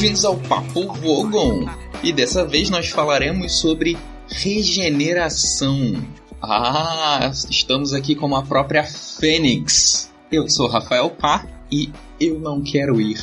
bem-vindos ao Papo Vogon. E dessa vez nós falaremos sobre regeneração. Ah, estamos aqui com a própria Fênix. Eu sou Rafael Pá e eu não quero ir.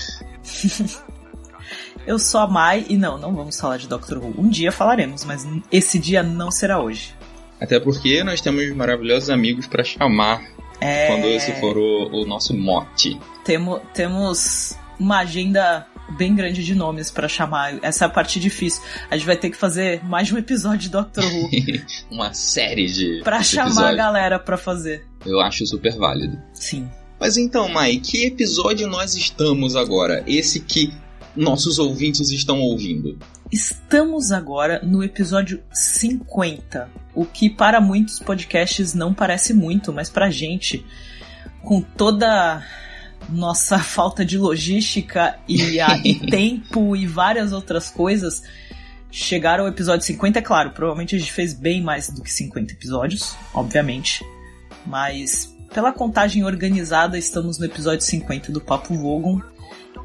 eu sou a Mai e não, não vamos falar de Doctor Who. Um dia falaremos, mas esse dia não será hoje. Até porque nós temos maravilhosos amigos para chamar é... quando esse for o, o nosso mote. Temo, temos uma agenda bem grande de nomes para chamar. Essa é a parte difícil. A gente vai ter que fazer mais de um episódio de Doctor Who. uma série de. Pra chamar episódios. a galera pra fazer. Eu acho super válido. Sim. Mas então, Mai, que episódio nós estamos agora? Esse que nossos ouvintes estão ouvindo? Estamos agora no episódio 50, o que para muitos podcasts não parece muito, mas pra gente, com toda nossa falta de logística e, a, e tempo e várias outras coisas, chegar ao episódio 50, é claro, provavelmente a gente fez bem mais do que 50 episódios, obviamente, mas pela contagem organizada, estamos no episódio 50 do Papo Vogon,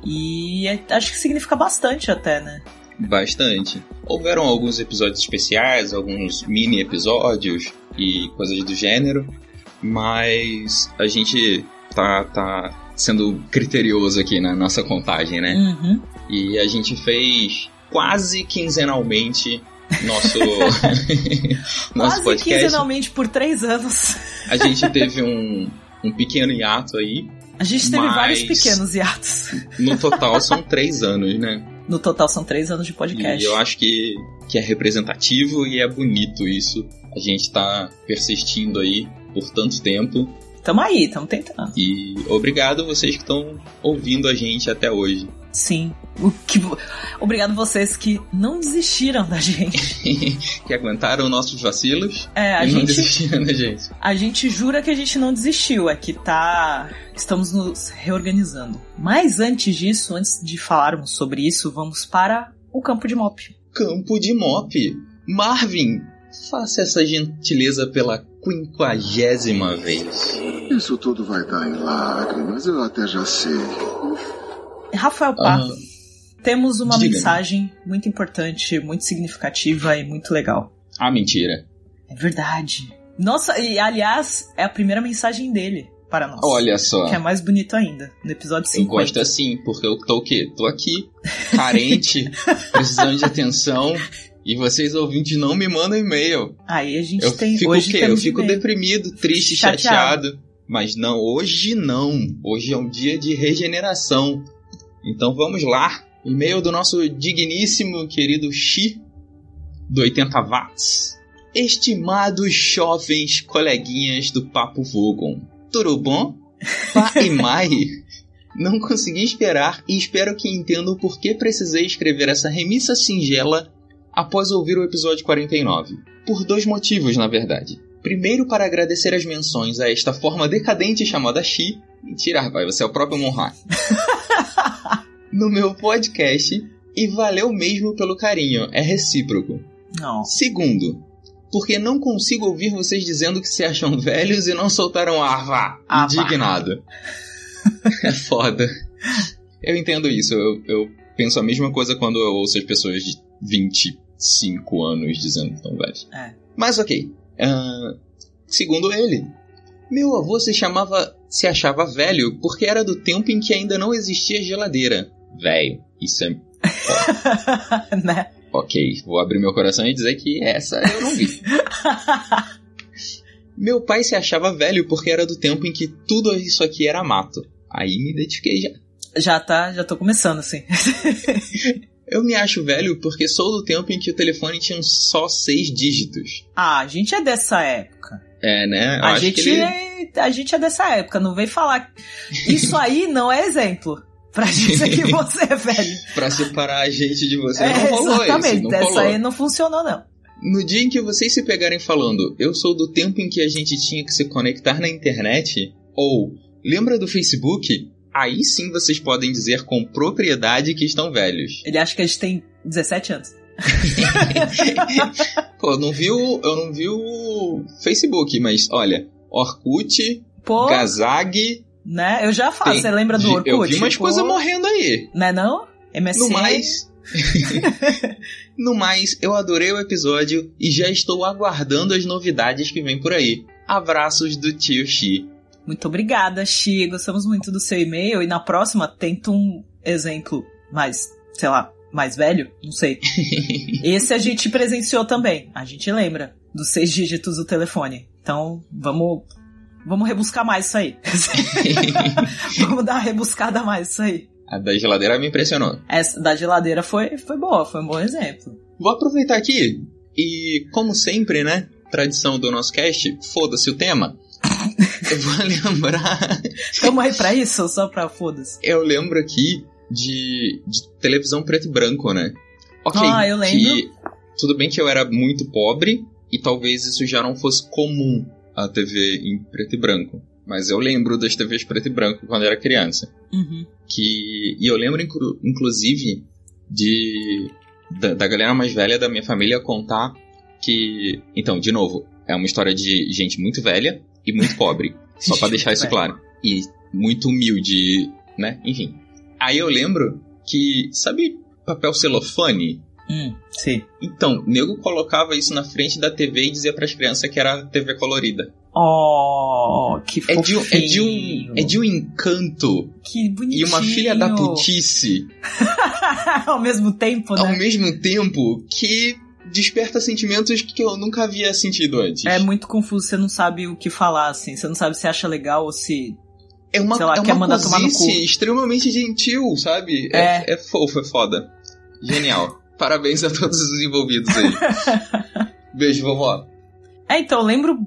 e é, acho que significa bastante até, né? Bastante. Houveram alguns episódios especiais, alguns mini episódios e coisas do gênero, mas a gente tá, tá sendo criterioso aqui na nossa contagem, né? Uhum. E a gente fez quase quinzenalmente nosso, nosso Quase podcast. quinzenalmente por três anos. A gente teve um, um pequeno hiato aí. A gente teve vários pequenos hiatos. No total são três anos, né? No total são três anos de podcast. E eu acho que, que é representativo e é bonito isso. A gente tá persistindo aí por tanto tempo Tamo aí, tamo tentando. E obrigado vocês que estão ouvindo a gente até hoje. Sim. O que... Obrigado vocês que não desistiram da gente. que aguentaram nossos vacilos. É, a e gente. Não desistiram da gente. A gente jura que a gente não desistiu, é que tá. Estamos nos reorganizando. Mas antes disso, antes de falarmos sobre isso, vamos para o campo de mop. Campo de mop. Marvin, faça essa gentileza pela quinquagésima vez. Isso tudo vai dar em lágrimas, eu até já sei. Rafael Pá, ah, temos uma diga. mensagem muito importante, muito significativa e muito legal. Ah, mentira. É verdade. Nossa, e aliás, é a primeira mensagem dele para nós. Olha só. Que é mais bonito ainda, no episódio 50. Eu gosto assim, porque eu tô o quê? Tô aqui, carente, precisando de atenção. E vocês ouvintes não me mandam e-mail. Aí a gente eu tem. Fico hoje o quê? Eu fico deprimido, triste, chateado. chateado. Mas não, hoje não. Hoje é um dia de regeneração. Então vamos lá. E-mail do nosso digníssimo querido Xi, do 80 watts. Estimados jovens coleguinhas do Papo Vogon, tudo bom? Pá e Mai, não consegui esperar e espero que entendam por que precisei escrever essa remissa singela após ouvir o episódio 49. Por dois motivos, na verdade. Primeiro, para agradecer as menções a esta forma decadente chamada Xi. Mentira, rapaz, você é o próprio Monra. no meu podcast. E valeu mesmo pelo carinho, é recíproco. Não. Segundo, porque não consigo ouvir vocês dizendo que se acham velhos e não soltaram arva. Ah, Indignado. é foda. Eu entendo isso, eu, eu penso a mesma coisa quando eu ouço as pessoas de 25 anos dizendo que estão velhos. É. Mas ok. Uh, segundo ele, meu avô se chamava. se achava velho porque era do tempo em que ainda não existia geladeira. Velho, isso é. né? Ok, vou abrir meu coração e dizer que essa eu não vi. meu pai se achava velho porque era do tempo em que tudo isso aqui era mato. Aí me identifiquei já. Já tá, já tô começando assim. Eu me acho velho porque sou do tempo em que o telefone tinha só seis dígitos. Ah, a gente é dessa época. É, né? Eu a gente, ele... é, a gente é dessa época, não vem falar. Isso aí não é exemplo. Pra dizer que você é velho. pra separar a gente de você. É, não rolou exatamente. Isso, não Essa rolou. aí não funcionou, não. No dia em que vocês se pegarem falando, eu sou do tempo em que a gente tinha que se conectar na internet, ou lembra do Facebook? Aí sim vocês podem dizer com propriedade que estão velhos. Ele acha que a gente tem 17 anos. Pô, eu não vi o, eu não vi o Facebook, mas olha, Orkut, Pô, Gazag... Né? Eu já faço, você lembra do Orkut? Eu vi umas coisas morrendo aí. Né não? MSN. No mais. no mais, eu adorei o episódio e já estou aguardando as novidades que vem por aí. Abraços do tio Xi. Muito obrigada, Xi. Gostamos muito do seu e-mail. E na próxima, tenta um exemplo mais, sei lá, mais velho? Não sei. Esse a gente presenciou também. A gente lembra dos seis dígitos do telefone. Então, vamos. Vamos rebuscar mais isso aí. vamos dar uma rebuscada mais isso aí. A da geladeira me impressionou. Essa da geladeira foi, foi boa, foi um bom exemplo. Vou aproveitar aqui e, como sempre, né? Tradição do nosso cast, foda-se o tema. Eu vou lembrar. Tamo aí pra isso, só pra foda-se. Eu lembro aqui de, de televisão preto e branco, né? Ok. Ah, eu lembro. Que, tudo bem que eu era muito pobre e talvez isso já não fosse comum a TV em preto e branco. Mas eu lembro das TVs preto e branco quando era criança. Uhum. Que, e eu lembro, inclu, inclusive, de da, da, galera mais velha da minha família contar que. Então, de novo, é uma história de gente muito velha e muito pobre. só para deixar isso claro. E muito humilde, né? Enfim. Aí eu lembro que. Sabe papel celofane? Hum, sim. Então, nego colocava isso na frente da TV e dizia para as crianças que era TV colorida. Oh, que é de, um, é de um É de um encanto. Que bonitinho. E uma filha da putice. Ao mesmo tempo, né? Ao mesmo tempo que desperta sentimentos que eu nunca havia sentido antes. É muito confuso, você não sabe o que falar, assim. Você não sabe se acha legal ou se. É uma, lá, é quer uma mandar tomar no cu. extremamente gentil, sabe? É. É, é fofo, é foda. Genial. Parabéns a todos os envolvidos aí. Beijo, vovó. É, então, lembro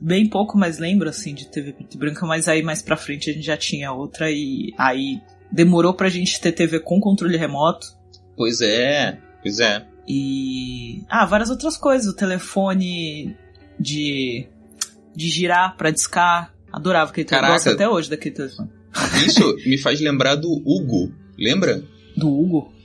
bem pouco, mas lembro, assim, de TV preto e branca, mas aí mais pra frente a gente já tinha outra e aí demorou pra gente ter TV com controle remoto. Pois é, pois é. E. Ah, várias outras coisas. O telefone de. de girar pra discar. Adorava aquele telefone. Gosto até hoje daquele telefone. Isso me faz lembrar do Hugo. Lembra? Do Hugo?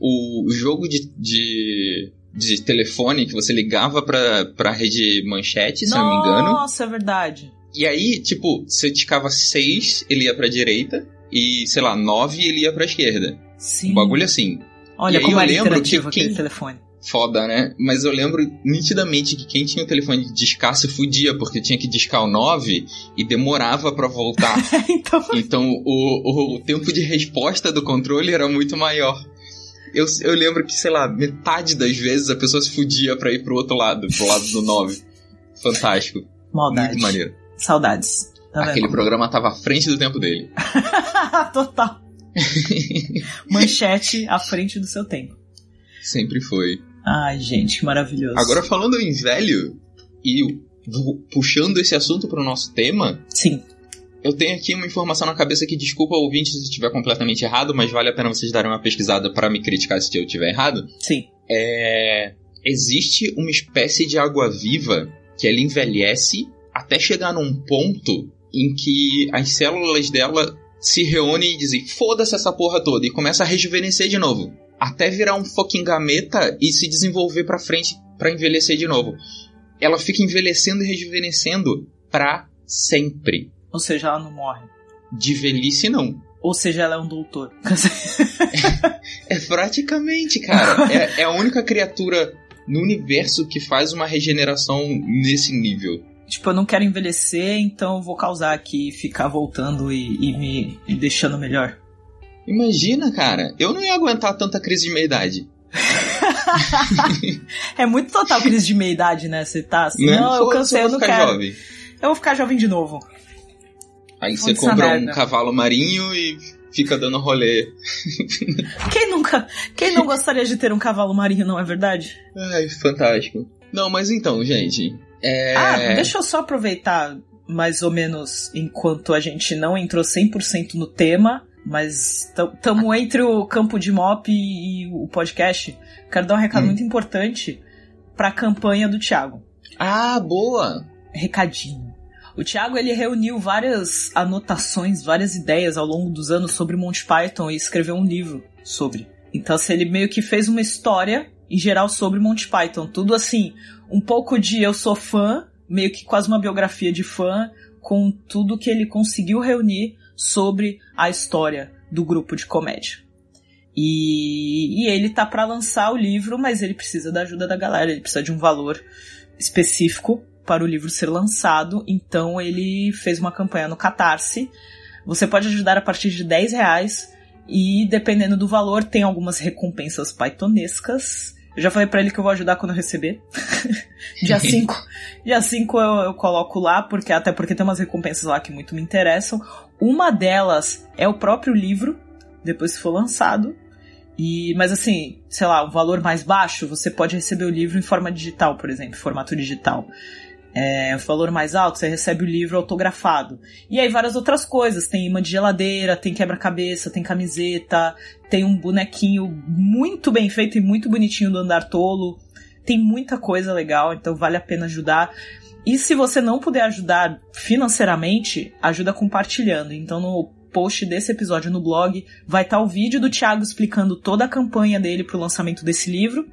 o jogo de, de, de telefone que você ligava pra, pra rede manchete, se Nossa, não me engano. Nossa, é verdade. E aí, tipo, você ticava 6, ele ia pra direita, e, sei lá, 9 ele ia pra esquerda. Sim. Um bagulho assim. Olha como eu era interativo que aquele quem... telefone. Foda, né? Mas eu lembro nitidamente que quem tinha o telefone de discar se fudia, porque tinha que discar o 9 e demorava para voltar. então, então o, o tempo de resposta do controle era muito maior. Eu, eu lembro que, sei lá, metade das vezes a pessoa se fudia pra ir pro outro lado, pro lado do 9. Fantástico. Maldade. Muito maneiro. Saudades. Tá Aquele programa tava à frente do tempo dele. Total. Manchete à frente do seu tempo. Sempre foi. Ai, gente, que maravilhoso. Agora falando em velho e puxando esse assunto pro nosso tema. Sim. Eu tenho aqui uma informação na cabeça que, desculpa ouvinte se estiver completamente errado, mas vale a pena vocês darem uma pesquisada para me criticar se eu estiver errado. Sim. É... Existe uma espécie de água-viva que ela envelhece até chegar num ponto em que as células dela se reúnem e dizem foda-se essa porra toda e começa a rejuvenescer de novo. Até virar um fucking gameta e se desenvolver pra frente para envelhecer de novo. Ela fica envelhecendo e rejuvenescendo pra sempre. Ou seja, ela não morre. De velhice, não. Ou seja, ela é um doutor. é, é praticamente, cara. É, é a única criatura no universo que faz uma regeneração nesse nível. Tipo, eu não quero envelhecer, então eu vou causar aqui, ficar voltando e, e me, me deixando melhor. Imagina, cara. Eu não ia aguentar tanta crise de meia-idade. é muito total crise de meia-idade, né? Você tá assim, não, não eu cansei, eu não quero. Jovem. Eu vou ficar jovem de novo. Aí você compra um cavalo marinho e fica dando rolê. Quem nunca. Quem não gostaria de ter um cavalo marinho, não é verdade? Ai, fantástico. Não, mas então, gente. É... Ah, deixa eu só aproveitar mais ou menos enquanto a gente não entrou 100% no tema, mas estamos entre o campo de mop e, e o podcast. Quero dar um recado hum. muito importante para a campanha do Thiago. Ah, boa! Recadinho. O Thiago ele reuniu várias anotações, várias ideias ao longo dos anos sobre Monty Python e escreveu um livro sobre. Então, assim, ele meio que fez uma história em geral sobre Monty Python. Tudo assim, um pouco de eu sou fã, meio que quase uma biografia de fã, com tudo que ele conseguiu reunir sobre a história do grupo de comédia. E, e ele tá para lançar o livro, mas ele precisa da ajuda da galera, ele precisa de um valor específico para o livro ser lançado, então ele fez uma campanha no Catarse. Você pode ajudar a partir de 10 reais e dependendo do valor tem algumas recompensas pythonescas. Eu já falei para ele que eu vou ajudar quando eu receber. dia 5. dia 5 eu, eu coloco lá, porque até porque tem umas recompensas lá que muito me interessam. Uma delas é o próprio livro, depois que for lançado. E, mas assim, sei lá, o valor mais baixo, você pode receber o livro em forma digital, por exemplo, formato digital. É, o valor mais alto, você recebe o livro autografado. E aí várias outras coisas. Tem imã de geladeira, tem quebra-cabeça, tem camiseta, tem um bonequinho muito bem feito e muito bonitinho do Andar Tolo. Tem muita coisa legal, então vale a pena ajudar. E se você não puder ajudar financeiramente, ajuda compartilhando. Então no post desse episódio no blog vai estar tá o vídeo do Thiago explicando toda a campanha dele para o lançamento desse livro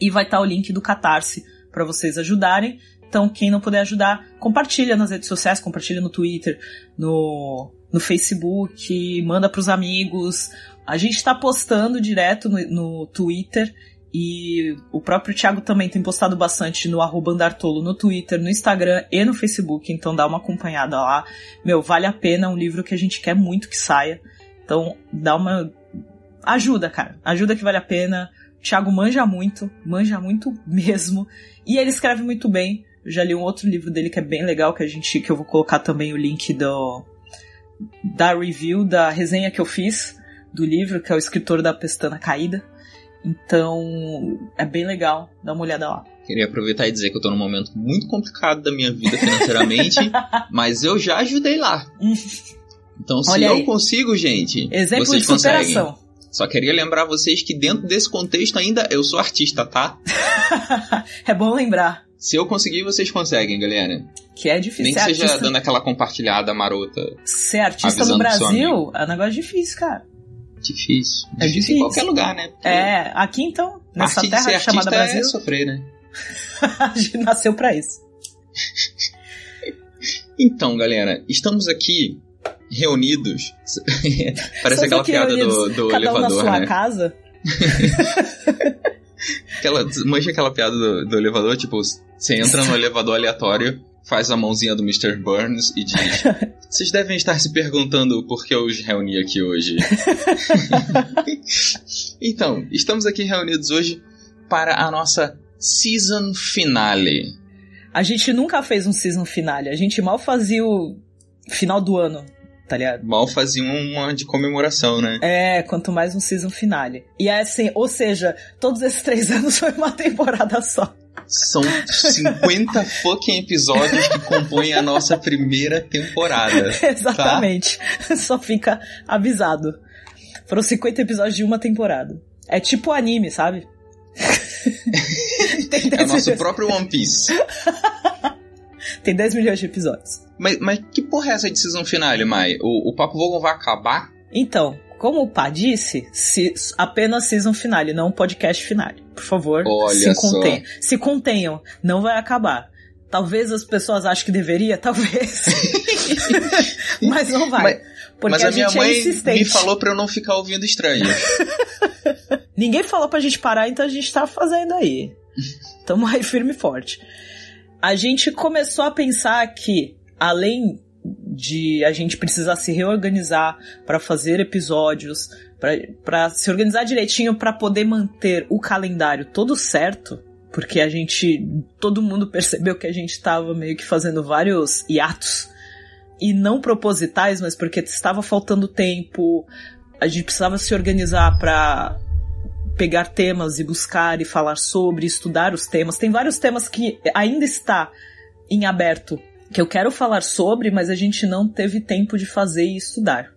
e vai estar tá o link do Catarse para vocês ajudarem. Então, quem não puder ajudar, compartilha nas redes sociais, compartilha no Twitter, no, no Facebook, manda para os amigos. A gente está postando direto no, no, Twitter e o próprio Thiago também tem postado bastante no Andartolo no Twitter, no Instagram e no Facebook, então dá uma acompanhada lá. Meu, vale a pena, é um livro que a gente quer muito que saia. Então, dá uma. Ajuda, cara. Ajuda que vale a pena. Thiago manja muito, manja muito mesmo. E ele escreve muito bem. Eu já li um outro livro dele que é bem legal, que a gente que eu vou colocar também o link do da review, da resenha que eu fiz do livro, que é o escritor da Pestana Caída. Então, é bem legal, dá uma olhada lá. Queria aproveitar e dizer que eu tô num momento muito complicado da minha vida financeiramente, mas eu já ajudei lá. Então, se Olha eu aí. consigo, gente, Exemplo vocês de superação. conseguem. Só queria lembrar vocês que dentro desse contexto ainda eu sou artista, tá? é bom lembrar. Se eu conseguir, vocês conseguem, galera. Que é difícil. Nem que seja artista... dando aquela compartilhada marota. Ser artista no Brasil é um negócio difícil, cara. Difícil. É difícil. Em qualquer lugar, né? Porque é, aqui então, nessa terra chamada Brasil. É sofrer, né? a gente nasceu pra isso. então, galera, estamos aqui reunidos. Parece aquela piada do, do Cada elevador, um na sua né? casa. Aquela, mancha aquela piada do, do elevador, tipo, você entra no elevador aleatório, faz a mãozinha do Mr. Burns e diz: Vocês devem estar se perguntando por que eu os reuni aqui hoje. então, estamos aqui reunidos hoje para a nossa season finale. A gente nunca fez um season finale, a gente mal fazia o final do ano tá ligado? Mal faziam uma de comemoração, né? É, quanto mais um season finale. E é assim, ou seja, todos esses três anos foi uma temporada só. São 50 fucking episódios que compõem a nossa primeira temporada. Exatamente. Tá? Só fica avisado. Foram 50 episódios de uma temporada. É tipo anime, sabe? é o nosso próprio One Piece. Tem 10 milhões de episódios. Mas, mas que porra é essa de season finale, Mai? O, o Papo Vogon vai acabar? Então, como o Pá disse, se, apenas season finale, não podcast finale. Por favor, Olha se contenham. Se contenham, não vai acabar. Talvez as pessoas achem que deveria, talvez. mas não vai. Mas, porque mas a, a minha gente mãe é insistente. me falou pra eu não ficar ouvindo estranho. Ninguém falou pra gente parar, então a gente tá fazendo aí. Tamo aí firme e forte. A gente começou a pensar que além de a gente precisar se reorganizar para fazer episódios, para se organizar direitinho para poder manter o calendário todo certo, porque a gente, todo mundo percebeu que a gente estava meio que fazendo vários hiatos e não propositais, mas porque estava faltando tempo, a gente precisava se organizar para pegar temas e buscar e falar sobre, estudar os temas. Tem vários temas que ainda está em aberto que eu quero falar sobre, mas a gente não teve tempo de fazer e estudar.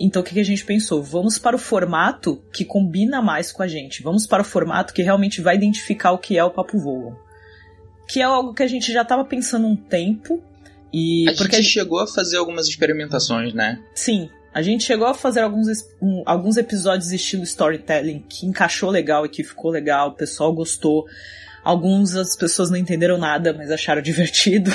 Então o que, a gente pensou? Vamos para o formato que combina mais com a gente. Vamos para o formato que realmente vai identificar o que é o Papo Voa. Que é algo que a gente já estava pensando um tempo. E a porque gente chegou a fazer algumas experimentações, né? Sim. A gente chegou a fazer alguns, um, alguns episódios estilo storytelling que encaixou legal e que ficou legal, o pessoal gostou. Alguns as pessoas não entenderam nada, mas acharam divertido.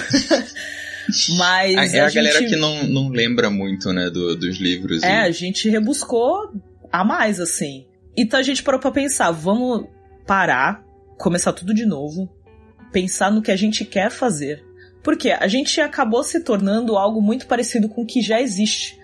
mas. É a, a galera gente... que não, não lembra muito, né, do, dos livros. É, e... a gente rebuscou a mais, assim. Então a gente parou pra pensar, vamos parar, começar tudo de novo, pensar no que a gente quer fazer. Porque a gente acabou se tornando algo muito parecido com o que já existe.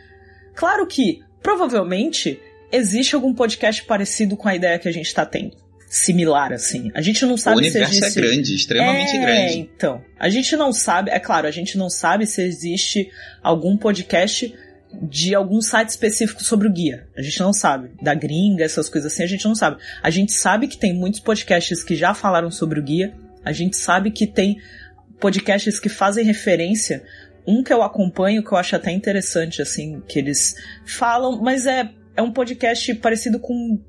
Claro que, provavelmente, existe algum podcast parecido com a ideia que a gente está tendo. Similar, assim. A gente não sabe o se universo existe. é grande, extremamente é, grande. Então, a gente não sabe, é claro, a gente não sabe se existe algum podcast de algum site específico sobre o guia. A gente não sabe. Da gringa, essas coisas assim, a gente não sabe. A gente sabe que tem muitos podcasts que já falaram sobre o guia. A gente sabe que tem podcasts que fazem referência. Um que eu acompanho, que eu acho até interessante, assim, que eles falam, mas é, é um podcast parecido com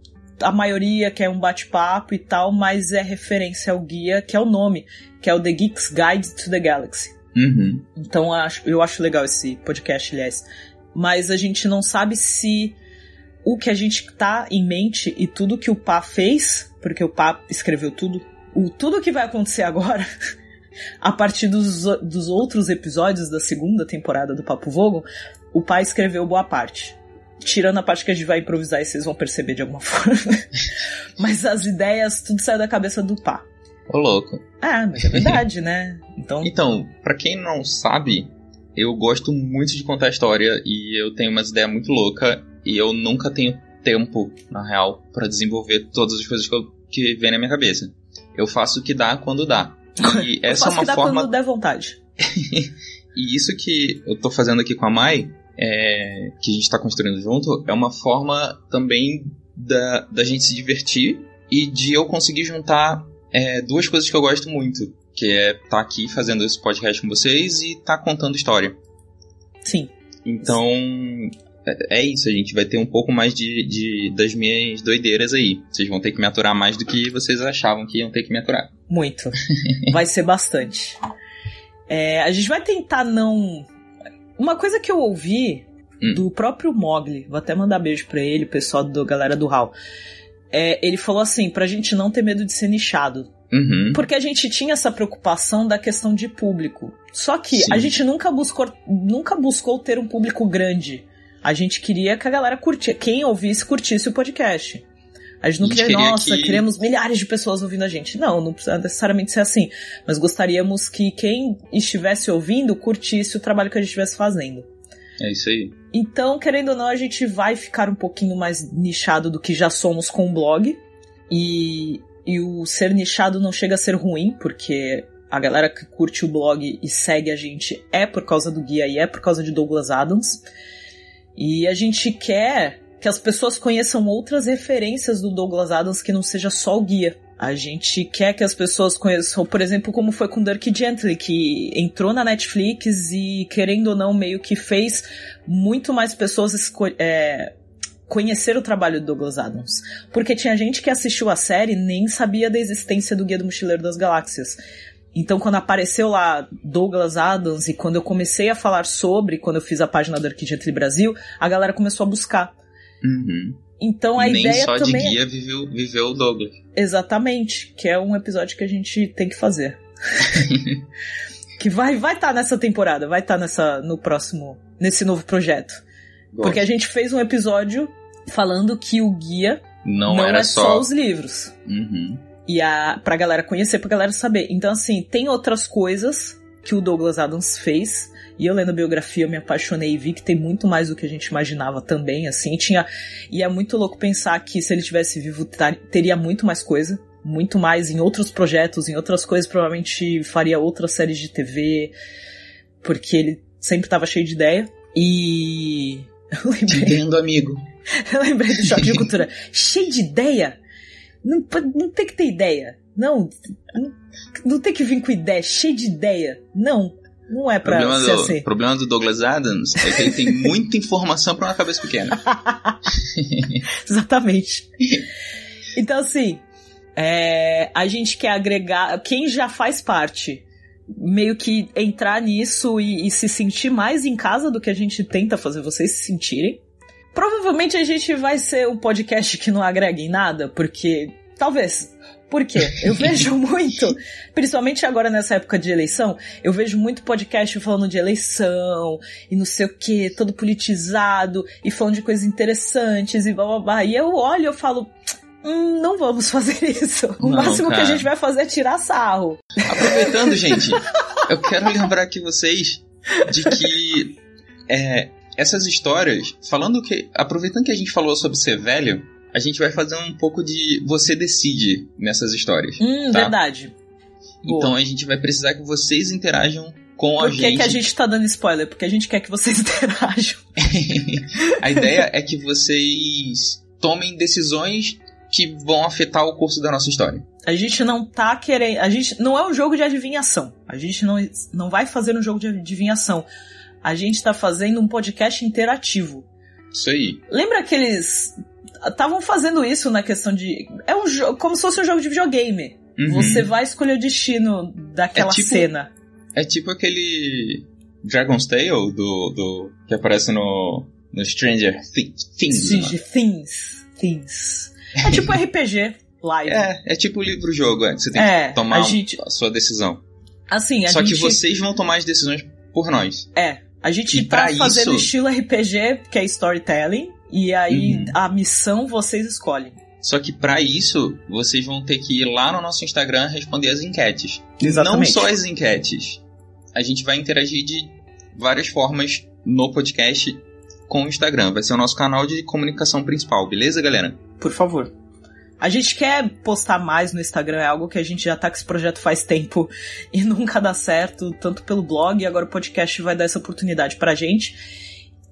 a maioria, que é um bate-papo e tal, mas é referência ao guia, que é o nome, que é o The Geek's Guide to the Galaxy. Uhum. Então eu acho, eu acho legal esse podcast, aliás. Mas a gente não sabe se o que a gente tá em mente e tudo que o Pá fez, porque o Pá escreveu tudo, o tudo que vai acontecer agora, a partir dos, dos outros episódios da segunda temporada do Papo Vogon, o Pá escreveu boa parte. Tirando a parte que a gente vai improvisar e vocês vão perceber de alguma forma. mas as ideias, tudo saiu da cabeça do Pá. Ô, louco. Ah, mas é verdade, né? Então, Então, pra quem não sabe, eu gosto muito de contar história e eu tenho umas ideias muito loucas e eu nunca tenho tempo, na real, pra desenvolver todas as coisas que, eu, que vem na minha cabeça. Eu faço o que dá quando dá. E eu essa é faço uma que dá forma. quando der vontade. E isso que eu tô fazendo aqui com a Mai, é, que a gente tá construindo junto, é uma forma também da, da gente se divertir e de eu conseguir juntar é, duas coisas que eu gosto muito. Que é estar tá aqui fazendo esse podcast com vocês e tá contando história. Sim. Então, é, isso. A gente vai ter um pouco mais de, de das minhas doideiras aí. Vocês vão ter que me aturar mais do que vocês achavam que iam ter que me aturar. Muito. Vai ser bastante. É, a gente vai tentar não. Uma coisa que eu ouvi Hum. do próprio Mogli, vou até mandar beijo pra ele, o pessoal da galera do HAL. É, ele falou assim, pra gente não ter medo de ser nichado. Uhum. Porque a gente tinha essa preocupação da questão de público. Só que Sim. a gente nunca buscou, nunca buscou ter um público grande. A gente queria que a galera curtisse, quem ouvisse curtisse o podcast. A gente não A gente queria, queria nossa, que- queremos milhares de pessoas ouvindo a gente. Não, não precisa necessariamente ser assim. Mas gostaríamos que quem estivesse ouvindo curtisse o trabalho que a gente estivesse fazendo. É isso aí. Então, querendo ou não, a gente vai ficar um pouquinho mais nichado do que já somos com o blog. E, e o ser nichado não chega a ser ruim, porque a galera que curte o blog e segue a gente é por causa do guia e é por causa de Douglas Adams. E a gente quer que as pessoas conheçam outras referências do Douglas Adams que não seja só o guia. A gente quer que as pessoas conheçam, por exemplo, como foi com Dirk Gently, que entrou na Netflix e, querendo ou não, meio que fez muito mais pessoas é, conhecer o trabalho do Douglas Adams. Porque tinha gente que assistiu a série e nem sabia da existência do Guia do Mochileiro das Galáxias. Então, quando apareceu lá Douglas Adams e quando eu comecei a falar sobre, quando eu fiz a página do Dirk Gently Brasil, a galera começou a buscar. Uhum. Então, a Nem ideia só também de é- guia viveu, viveu o Douglas. Exatamente, que é um episódio que a gente tem que fazer. que vai vai estar nessa temporada, vai estar nessa no próximo, nesse novo projeto. Porque a gente fez um episódio falando que o guia não, não, era é só... só. os livros. Uhum. E a pra galera conhecer, pra galera saber. Então assim, tem outras coisas que o Douglas Adams fez. E eu lendo a biografia, eu me apaixonei e vi que tem muito mais do que a gente imaginava também, assim. Tinha, e é muito louco pensar que se ele tivesse vivo, tar- teria muito mais coisa. Muito mais em outros projetos, em outras coisas. Provavelmente faria outras séries de TV. Porque ele sempre tava cheio de ideia. E. Eu Te lembrei, vendo, amigo. eu lembrei do choque de cultura. cheio de ideia? Não, não tem que ter ideia. Não, não, não tem que vir com ideia, cheio de ideia. Não, não é O pra problema, ser do, assim. problema do Douglas Adams é que ele tem muita informação pra uma cabeça pequena. Exatamente. Então, assim, é, a gente quer agregar. Quem já faz parte, meio que entrar nisso e, e se sentir mais em casa do que a gente tenta fazer vocês se sentirem. Provavelmente a gente vai ser um podcast que não agrega em nada, porque talvez. Por quê? Eu vejo muito, principalmente agora nessa época de eleição, eu vejo muito podcast falando de eleição e não sei o que, todo politizado e falando de coisas interessantes e blá blá blá. E eu olho e eu falo, hum, não vamos fazer isso. O Não, máximo que cara. a gente vai fazer é tirar sarro. Aproveitando, gente, eu quero lembrar aqui vocês de que é, essas histórias, falando que. Aproveitando que a gente falou sobre ser velho, a gente vai fazer um pouco de você decide nessas histórias. Hum, Tá. verdade. Boa. Então a gente vai precisar que vocês interajam com a Por que, gente. que a gente tá dando spoiler? Porque a gente quer que vocês interajam. a ideia é que vocês tomem decisões que vão afetar o curso da nossa história. A gente não tá querendo. A gente não é um jogo de adivinhação. A gente não, não vai fazer um jogo de adivinhação. A gente tá fazendo um podcast interativo. Isso aí. Lembra aqueles. Estavam fazendo isso na questão de. É um jogo. Como se fosse um jogo de videogame. Uhum. Você vai escolher o destino daquela É tipo- cena. É tipo aquele Dragon's Tale do, do que aparece no, no Stranger Thi- Things. Mano. de things. Things. É tipo RPG live. É, é tipo livro-jogo, é, você tem É, que tomar a gente- a sua decisão. Assim, a Só gente. que vocês vão tomar as decisões por nós. É. A gente E tá fazendo isso- estilo RPG, que é storytelling. E aí Uhum. a missão vocês escolhem. Só que pra isso, vocês vão ter que ir lá no nosso Instagram responder as enquetes. Exatamente. Não só as enquetes. A gente vai interagir de várias formas no podcast com o Instagram. Vai ser o nosso canal de comunicação principal, beleza, galera? Por favor. A gente quer postar mais no Instagram, é algo que a gente já tá com esse projeto faz tempo e nunca dá certo, tanto pelo blog, agora o podcast vai dar essa oportunidade pra gente.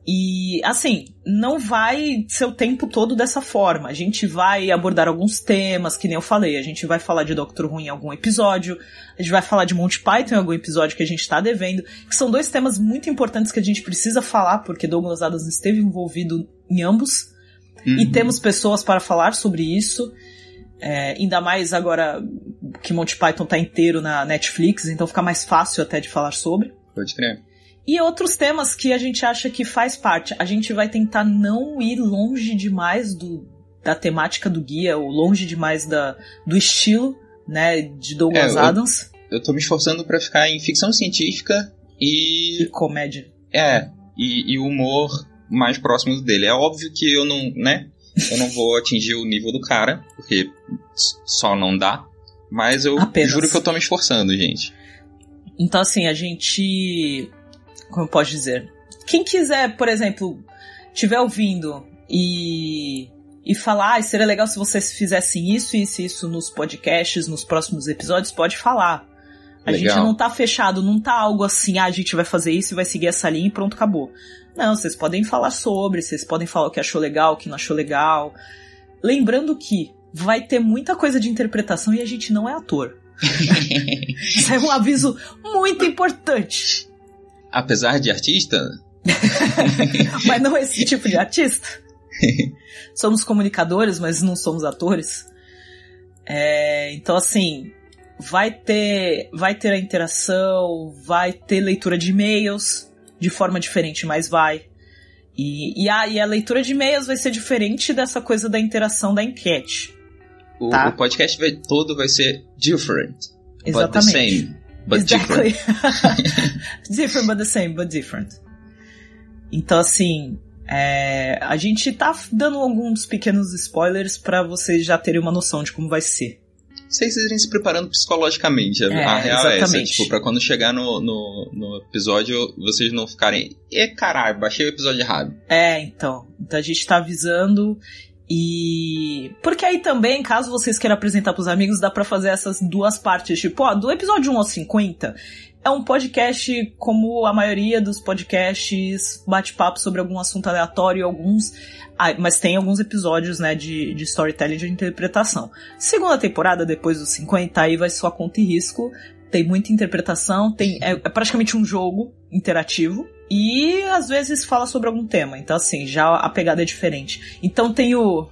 E, assim, não vai ser o tempo todo dessa forma. A gente vai abordar alguns temas, que nem eu falei. A gente vai falar de Doctor Who em algum episódio. A gente vai falar de Monty Python em algum episódio que a gente tá devendo. Que são dois temas muito importantes que a gente precisa falar, porque Douglas Adams esteve envolvido em ambos. E Uhum. temos pessoas para falar sobre isso. É, ainda mais agora que Monty Python tá inteiro na Netflix, então fica mais fácil até de falar sobre. Pode crer. E outros temas que a gente acha que faz parte. A gente vai tentar não ir longe demais do, da temática do guia, ou longe demais da, do estilo, né, de Douglas É, eu- Adams Eu tô me esforçando pra ficar em ficção científica e e. comédia. É, e, e humor mais próximo dele. É óbvio que eu não, né? Eu não vou atingir o nível do cara, porque só não dá. Mas eu Apenas. juro que eu tô me esforçando, gente. Então, assim, a gente. Como eu posso dizer? Quem quiser, por exemplo, estiver ouvindo e. E falar, ah, seria legal se vocês fizessem isso, isso e isso nos podcasts, nos próximos episódios, pode falar. A Legal. gente não tá fechado, não tá algo assim, ah, a gente vai fazer isso e vai seguir essa linha e pronto, acabou. Não, vocês podem falar sobre, vocês podem falar o que achou legal, o que não achou legal. Lembrando que vai ter muita coisa de interpretação e a gente não é ator. Isso é um aviso muito importante. Apesar de artista, Mas não esse tipo de artista. somos comunicadores, mas não somos atores. É, então, assim, vai ter, vai ter a interação, vai ter leitura de e-mails de forma diferente, mas vai. E, e, a, e a leitura de e-mails vai ser diferente dessa coisa da interação da enquete. o, Tá. o podcast vai- todo vai ser different. But the Exatamente. same. But different. Exactly. different but the same, but different. Então, assim, é, a gente tá dando alguns pequenos spoilers pra vocês já terem uma noção de como vai ser. Vocês irem se preparando psicologicamente. A, É, a real é essa. exatamente. Tipo, pra quando chegar no, no, no episódio, vocês não ficarem. E caralho, baixei o episódio errado. É, então. Então a gente tá avisando. E. Porque aí também, caso vocês queiram apresentar pros amigos, dá pra fazer essas duas partes. Tipo, ó, do episódio 1 ao 50 é um podcast como a maioria dos podcasts, bate-papo sobre algum assunto aleatório, alguns. Ah, mas tem alguns episódios, né, de, de storytelling de interpretação. Segunda temporada, depois dos 50, aí vai sua conta e risco. Tem muita interpretação, tem, é, é praticamente um jogo interativo. E às vezes fala sobre algum tema. Então, assim, já a pegada é diferente. Então tem o.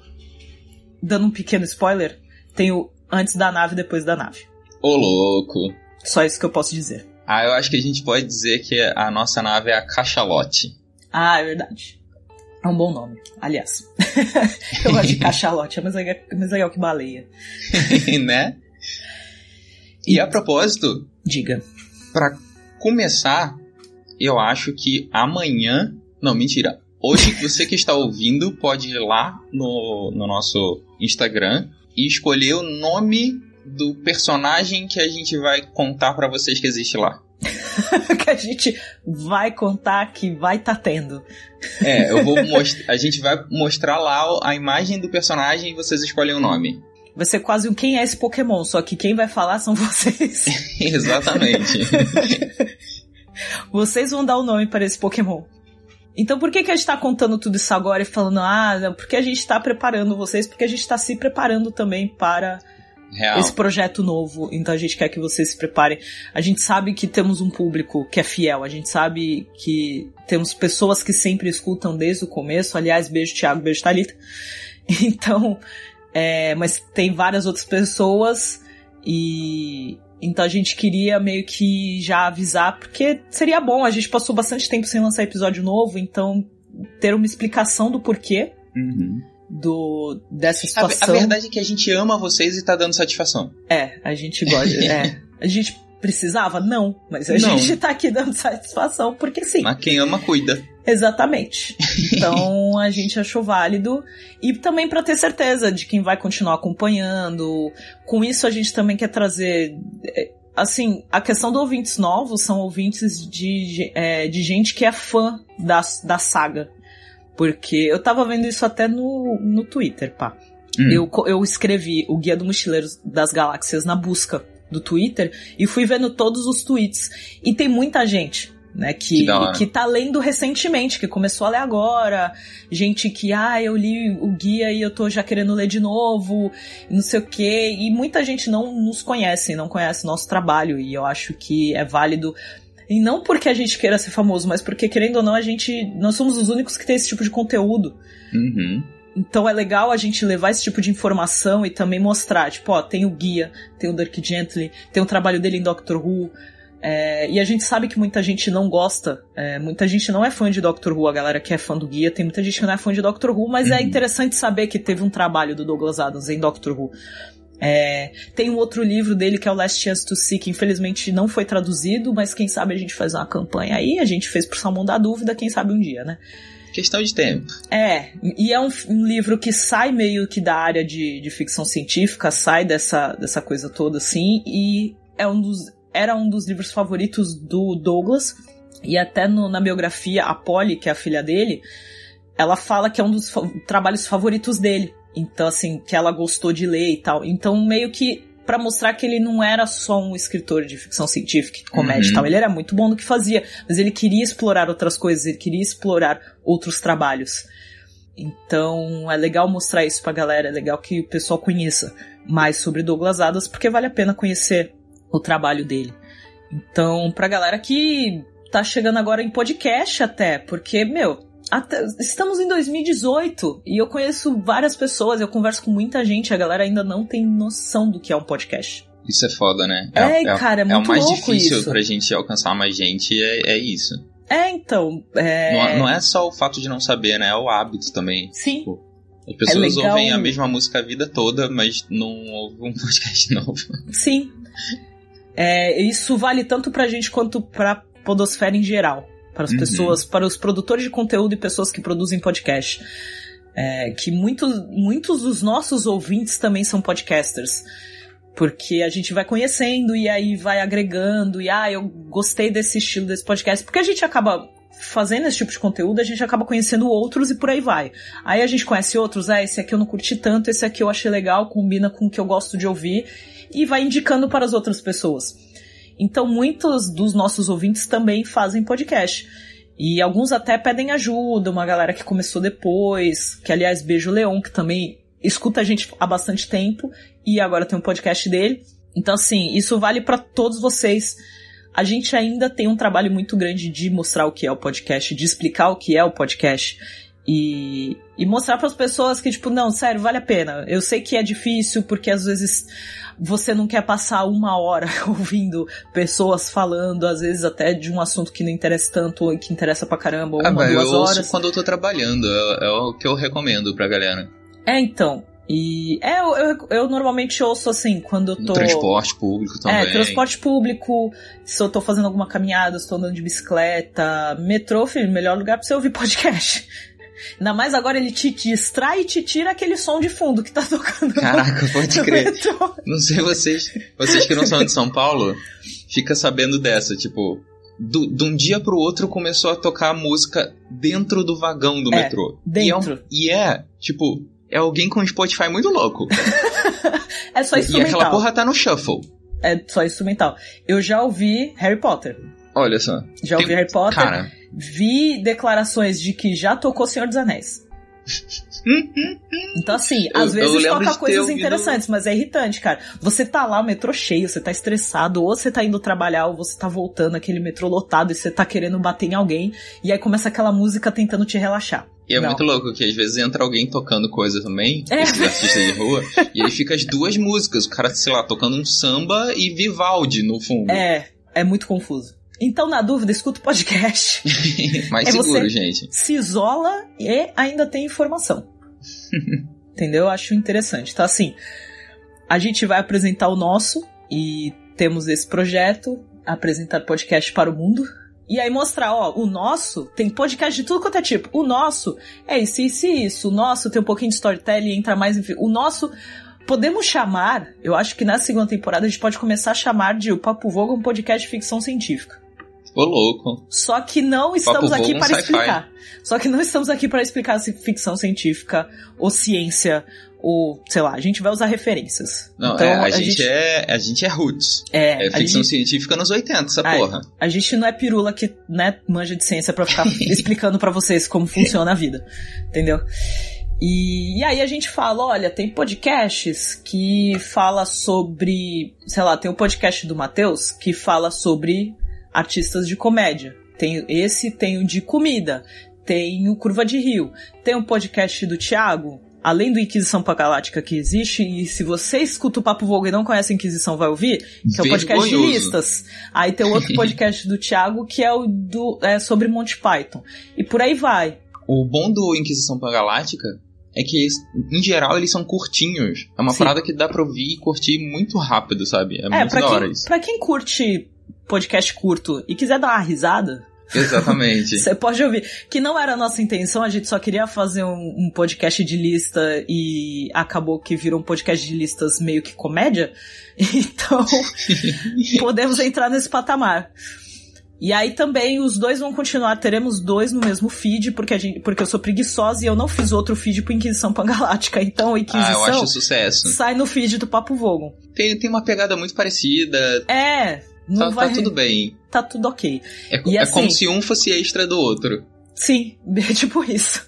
Dando um pequeno spoiler, tem o antes da nave e depois da nave. Ô, louco. Só isso que eu posso dizer. Ah, eu acho que a gente pode dizer que a nossa nave é a cachalote. Ah, é verdade. É um bom nome, aliás. eu gosto de cachalote, é mais legal, mais legal que baleia. né? E, e a propósito. Diga. Para começar, eu acho que amanhã. Não, mentira. Hoje, você que está ouvindo pode ir lá no, no nosso Instagram e escolher o nome do personagem que a gente vai contar para vocês que existe lá. que a gente vai contar que vai tá tendo. É, eu vou mostrar. A gente vai mostrar lá a imagem do personagem e vocês escolhem o nome. Vai ser quase um quem é esse Pokémon, só que quem vai falar são vocês. Exatamente. vocês vão dar o nome para esse Pokémon. Então por que, que a gente tá contando tudo isso agora e falando, ah, porque a gente tá preparando vocês, porque a gente tá se preparando também para Real. esse projeto novo. Então a gente quer que vocês se preparem. A gente sabe que temos um público que é fiel, a gente sabe que temos pessoas que sempre escutam desde o começo. Aliás, beijo Thiago, beijo Thalita. Então, é, mas tem várias outras pessoas e então a gente queria meio que já avisar, porque seria bom, a gente passou bastante tempo sem lançar episódio novo, então ter uma explicação do porquê uhum. Do dessa situação. A, a, verdade é que a gente ama vocês e tá dando satisfação. É, a gente gosta. é. A gente precisava? Não. Mas a não. gente tá aqui dando satisfação porque sim. Mas quem ama, cuida. Exatamente. Então a gente achou válido. E também para ter certeza de quem vai continuar acompanhando. Com isso a gente também quer trazer. É, assim, a questão dos ouvintes novos são ouvintes de, é, de gente que é fã da, da saga. Porque eu tava vendo isso até no, no Twitter, pá. Hum. Eu, eu escrevi o Guia do Mochileiro das Galáxias na busca do Twitter e fui vendo todos os tweets. E tem muita gente né, que, que, que tá lendo recentemente, que começou a ler agora, gente que, ah, eu li o guia e eu tô já querendo ler de novo, não sei o quê, e muita gente não nos conhece, não conhece nosso trabalho, e eu acho que é válido, e não porque a gente queira ser famoso, mas porque, querendo ou não, a gente, nós somos os únicos que tem esse tipo de conteúdo. Uhum. Então é legal a gente levar esse tipo de informação e também mostrar, tipo, ó, tem o guia, tem o Dirk Gently, tem o trabalho dele em Doctor Who. É, e a gente sabe que muita gente não gosta, é, muita gente não é fã de Doctor Who, a galera que é fã do guia, tem muita gente que não é fã de Doctor Who, mas é uhum. é interessante saber que teve um trabalho do Douglas Adams em Doctor Who. É, tem um outro livro dele que é o Last Chance to See, que infelizmente não foi traduzido, mas quem sabe a gente faz uma campanha aí, a gente fez por Salmão da Dúvida, quem sabe um dia, né? Questão de tempo. É, e é um, um, livro que sai meio que da área de, de ficção científica, sai dessa, dessa coisa toda assim, e é um dos, era um dos livros favoritos do Douglas, e até no, na biografia, a Polly, que é a filha dele, ela fala que é um dos fa trabalhos favoritos dele. Então, assim, que ela gostou de ler e tal. Então, meio que para mostrar que ele não era só um escritor de ficção científica, comédia uhum. e tal. Ele era muito bom no que fazia, mas ele queria explorar outras coisas, ele queria explorar outros trabalhos. Então é legal mostrar isso pra galera, é legal que o pessoal conheça mais sobre Douglas Adams, porque vale a pena conhecer o trabalho dele. Então, pra galera que tá chegando agora em podcast até, porque, meu, até, estamos em 2018 e eu conheço várias pessoas, eu converso com muita gente, a galera ainda não tem noção do que é um podcast. Isso é foda, né? É, é, é cara, é muito É o mais difícil isso. pra gente alcançar mais gente, é, é isso. É, então. É... Não, não, é só o fato de não saber, né? É o hábito também. Sim. Tipo, as pessoas é ouvem a mesma música a vida toda, mas não ouvem um podcast novo. Sim. É, isso vale tanto pra gente quanto pra podosfera em geral para as uhum. pessoas, para os produtores de conteúdo e pessoas que produzem podcast. É, que muitos, muitos dos nossos ouvintes também são podcasters. Porque a gente vai conhecendo e aí vai agregando, e ah, eu gostei desse estilo desse podcast. Porque a gente acaba fazendo esse tipo de conteúdo, a gente acaba conhecendo outros e por aí vai. Aí a gente conhece outros, ah, esse aqui eu não curti tanto, esse aqui eu achei legal, combina com o que eu gosto de ouvir, e vai indicando para as outras pessoas. Então, muitos dos nossos ouvintes também fazem podcast. E alguns até pedem ajuda, uma galera que começou depois, que aliás, beijo Leon, que também escuta a gente há bastante tempo e agora tem um podcast dele. Então, assim, isso vale para todos vocês. A gente ainda tem um trabalho muito grande de mostrar o que é o podcast, de explicar o que é o podcast. E, e mostrar para as pessoas que, tipo, não, sério, vale a pena. Eu sei que é difícil, porque às vezes você não quer passar uma hora ouvindo pessoas falando, às vezes até de um assunto que não interessa tanto ou que interessa pra caramba, ou ah, uma, duas eu horas. ouço quando eu tô trabalhando, é, é o que eu recomendo pra galera. É, então. E é, eu, eu, eu, normalmente ouço assim, quando eu tô. Transporte público também. É, transporte público, se eu tô fazendo alguma caminhada, se tô andando de bicicleta. Metrô, filho, melhor lugar pra você ouvir podcast. Ainda mais agora ele te distrai e te tira aquele som de fundo que tá tocando. Caraca, pode crer. Não sei vocês, vocês que não são de São Paulo, fica sabendo dessa, tipo, do, de um dia pro outro começou a tocar música dentro do vagão do É, metrô. dentro. E é, um- e é, tipo, é alguém com Spotify muito louco. É só e instrumental. aquela porra tá no shuffle. É só instrumental. Eu já ouvi Harry Potter. Olha só. Já Tem- ouvi Harry Potter. Cara, Vi declarações de que já tocou Senhor dos Anéis. Então, assim, Eu- às eu vezes lembro toca coisas ouvido- interessantes, mas é irritante, cara. Você tá lá, o metrô cheio, você tá estressado, ou você tá indo trabalhar, ou você tá voltando, aquele metrô lotado, e você tá querendo bater em alguém, e aí começa aquela música tentando te relaxar. E é Não. muito louco que às vezes entra alguém tocando coisa também, É. esses artistas de rua, e aí fica as duas músicas, o cara, sei lá, tocando um samba e Vivaldi no fundo. É, é muito confuso. Então, na dúvida, escuta o podcast, Mais É seguro, gente. se isola e ainda tem informação. Entendeu? Eu acho interessante. Então, assim, a gente vai apresentar o nosso e temos esse projeto, apresentar podcast para o mundo. E aí mostrar, ó, o nosso tem podcast de tudo quanto é tipo. O nosso é isso, isso e isso. O nosso tem um pouquinho de storytelling, entra mais em... O nosso... Podemos chamar, eu acho que na segunda temporada a gente pode começar a chamar de O Papo Vogo um podcast de ficção científica. Ô, louco. Só que não estamos Papo aqui para explicar. Só que não estamos aqui para explicar se ficção científica ou ciência ou, sei lá, a gente vai usar referências. Não, então, é, a, gente, é. A gente é roots. é, É a ficção gente, científica nos 80, essa é. porra. a gente não é pirula que, né, manja de ciência pra ficar explicando pra vocês como funciona a vida. Entendeu? E, e aí a gente fala, olha, tem podcasts que fala sobre, sei lá, tem o podcast do Matheus que fala sobre artistas de comédia. Tem esse, tem o de comida, tem o Curva de Rio, tem o podcast do Thiago, além do Inquisição Galáctica que existe, e se você escuta o Papo Vogo e não conhece a Inquisição, vai ouvir, que é o podcast de listas. Aí tem outro podcast do Thiago que é o do é sobre Monty Python. E por aí vai. O bom do Inquisição Galáctica é que, em geral, eles são curtinhos. É uma Sim. parada que dá pra ouvir e curtir muito rápido, sabe? É, É, muito pra da hora quem, isso. pra quem curte podcast curto e quiser dar uma risada, Exatamente. Você pode ouvir. Que não era a nossa intenção, a gente só queria fazer um, um podcast de lista e acabou que virou um podcast de listas meio que comédia. Então, podemos entrar nesse patamar. E aí também os dois vão continuar, teremos dois no mesmo feed, porque, a gente, porque eu sou preguiçosa e eu não fiz outro feed pro Inquisição Pangalática. Então, ah, eu Inquisição acho sucesso. sai no feed do Papo Vogon. Tem, tem uma pegada muito parecida. É, não Tá, vai. tá tudo bem. Tá tudo ok. É, E é assim- como se um fosse extra do outro. Sim, é tipo isso.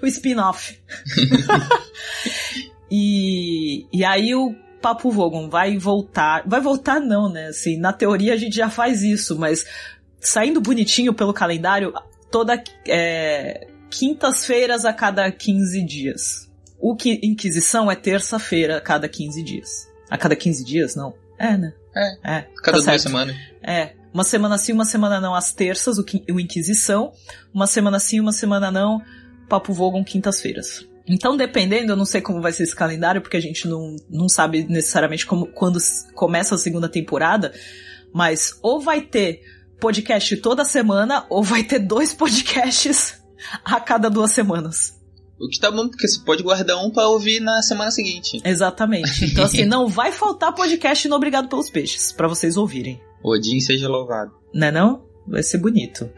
o, o spin-off. e, e aí o Papo Vogon vai voltar. Vai voltar, não, né? Assim, na teoria a gente já faz isso, mas saindo bonitinho pelo calendário, toda. É, quintas-feiras a cada 15 dias. O que Inquisição é terça-feira a cada 15 dias. A cada 15 dias, não? É, né? É. É. Cada tá duas certo. semanas. É. Uma semana sim, uma semana não, às terças, o, o Inquisição. Uma semana sim, uma semana não, Papo Vogon, quintas-feiras. Então, dependendo, eu não sei como vai ser esse calendário, porque a gente não, não sabe necessariamente como, quando começa a segunda temporada, mas ou vai ter podcast toda semana, ou vai ter dois podcasts a cada duas semanas. O que tá bom, porque você pode guardar um pra ouvir na semana seguinte. Exatamente. Então, assim, não vai faltar podcast no Obrigado pelos Peixes, pra vocês ouvirem. Odin seja louvado. Né não? Vai ser bonito.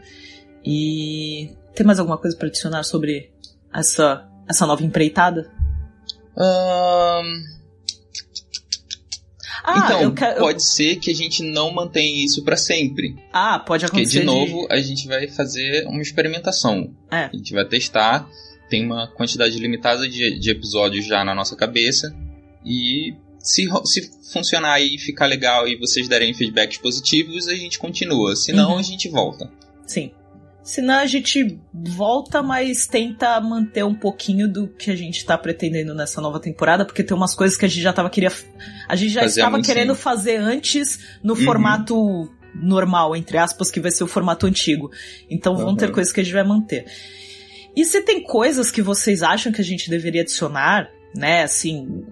E tem mais alguma coisa pra adicionar sobre essa essa nova empreitada? Ahn, Ah, então, quero. pode ser que a gente não mantenha isso pra sempre. Ah, pode Porque, acontecer. de novo, a gente vai fazer uma experimentação. É. A gente vai testar. Tem uma quantidade limitada de, de episódios já na nossa cabeça. E se, se funcionar e ficar legal e vocês derem feedbacks positivos, a gente continua. Se não, Uhum. a gente volta. Sim. Senão a gente volta, mas tenta manter um pouquinho do que a gente tá pretendendo nessa nova temporada, porque tem umas coisas que a gente já tava queria a gente já estava querendo sim. fazer antes no Uhum. formato normal, entre aspas, que vai ser o formato antigo. Então vão Uhum. ter coisas que a gente vai manter. E se tem coisas que vocês acham que a gente deveria adicionar, né, assim,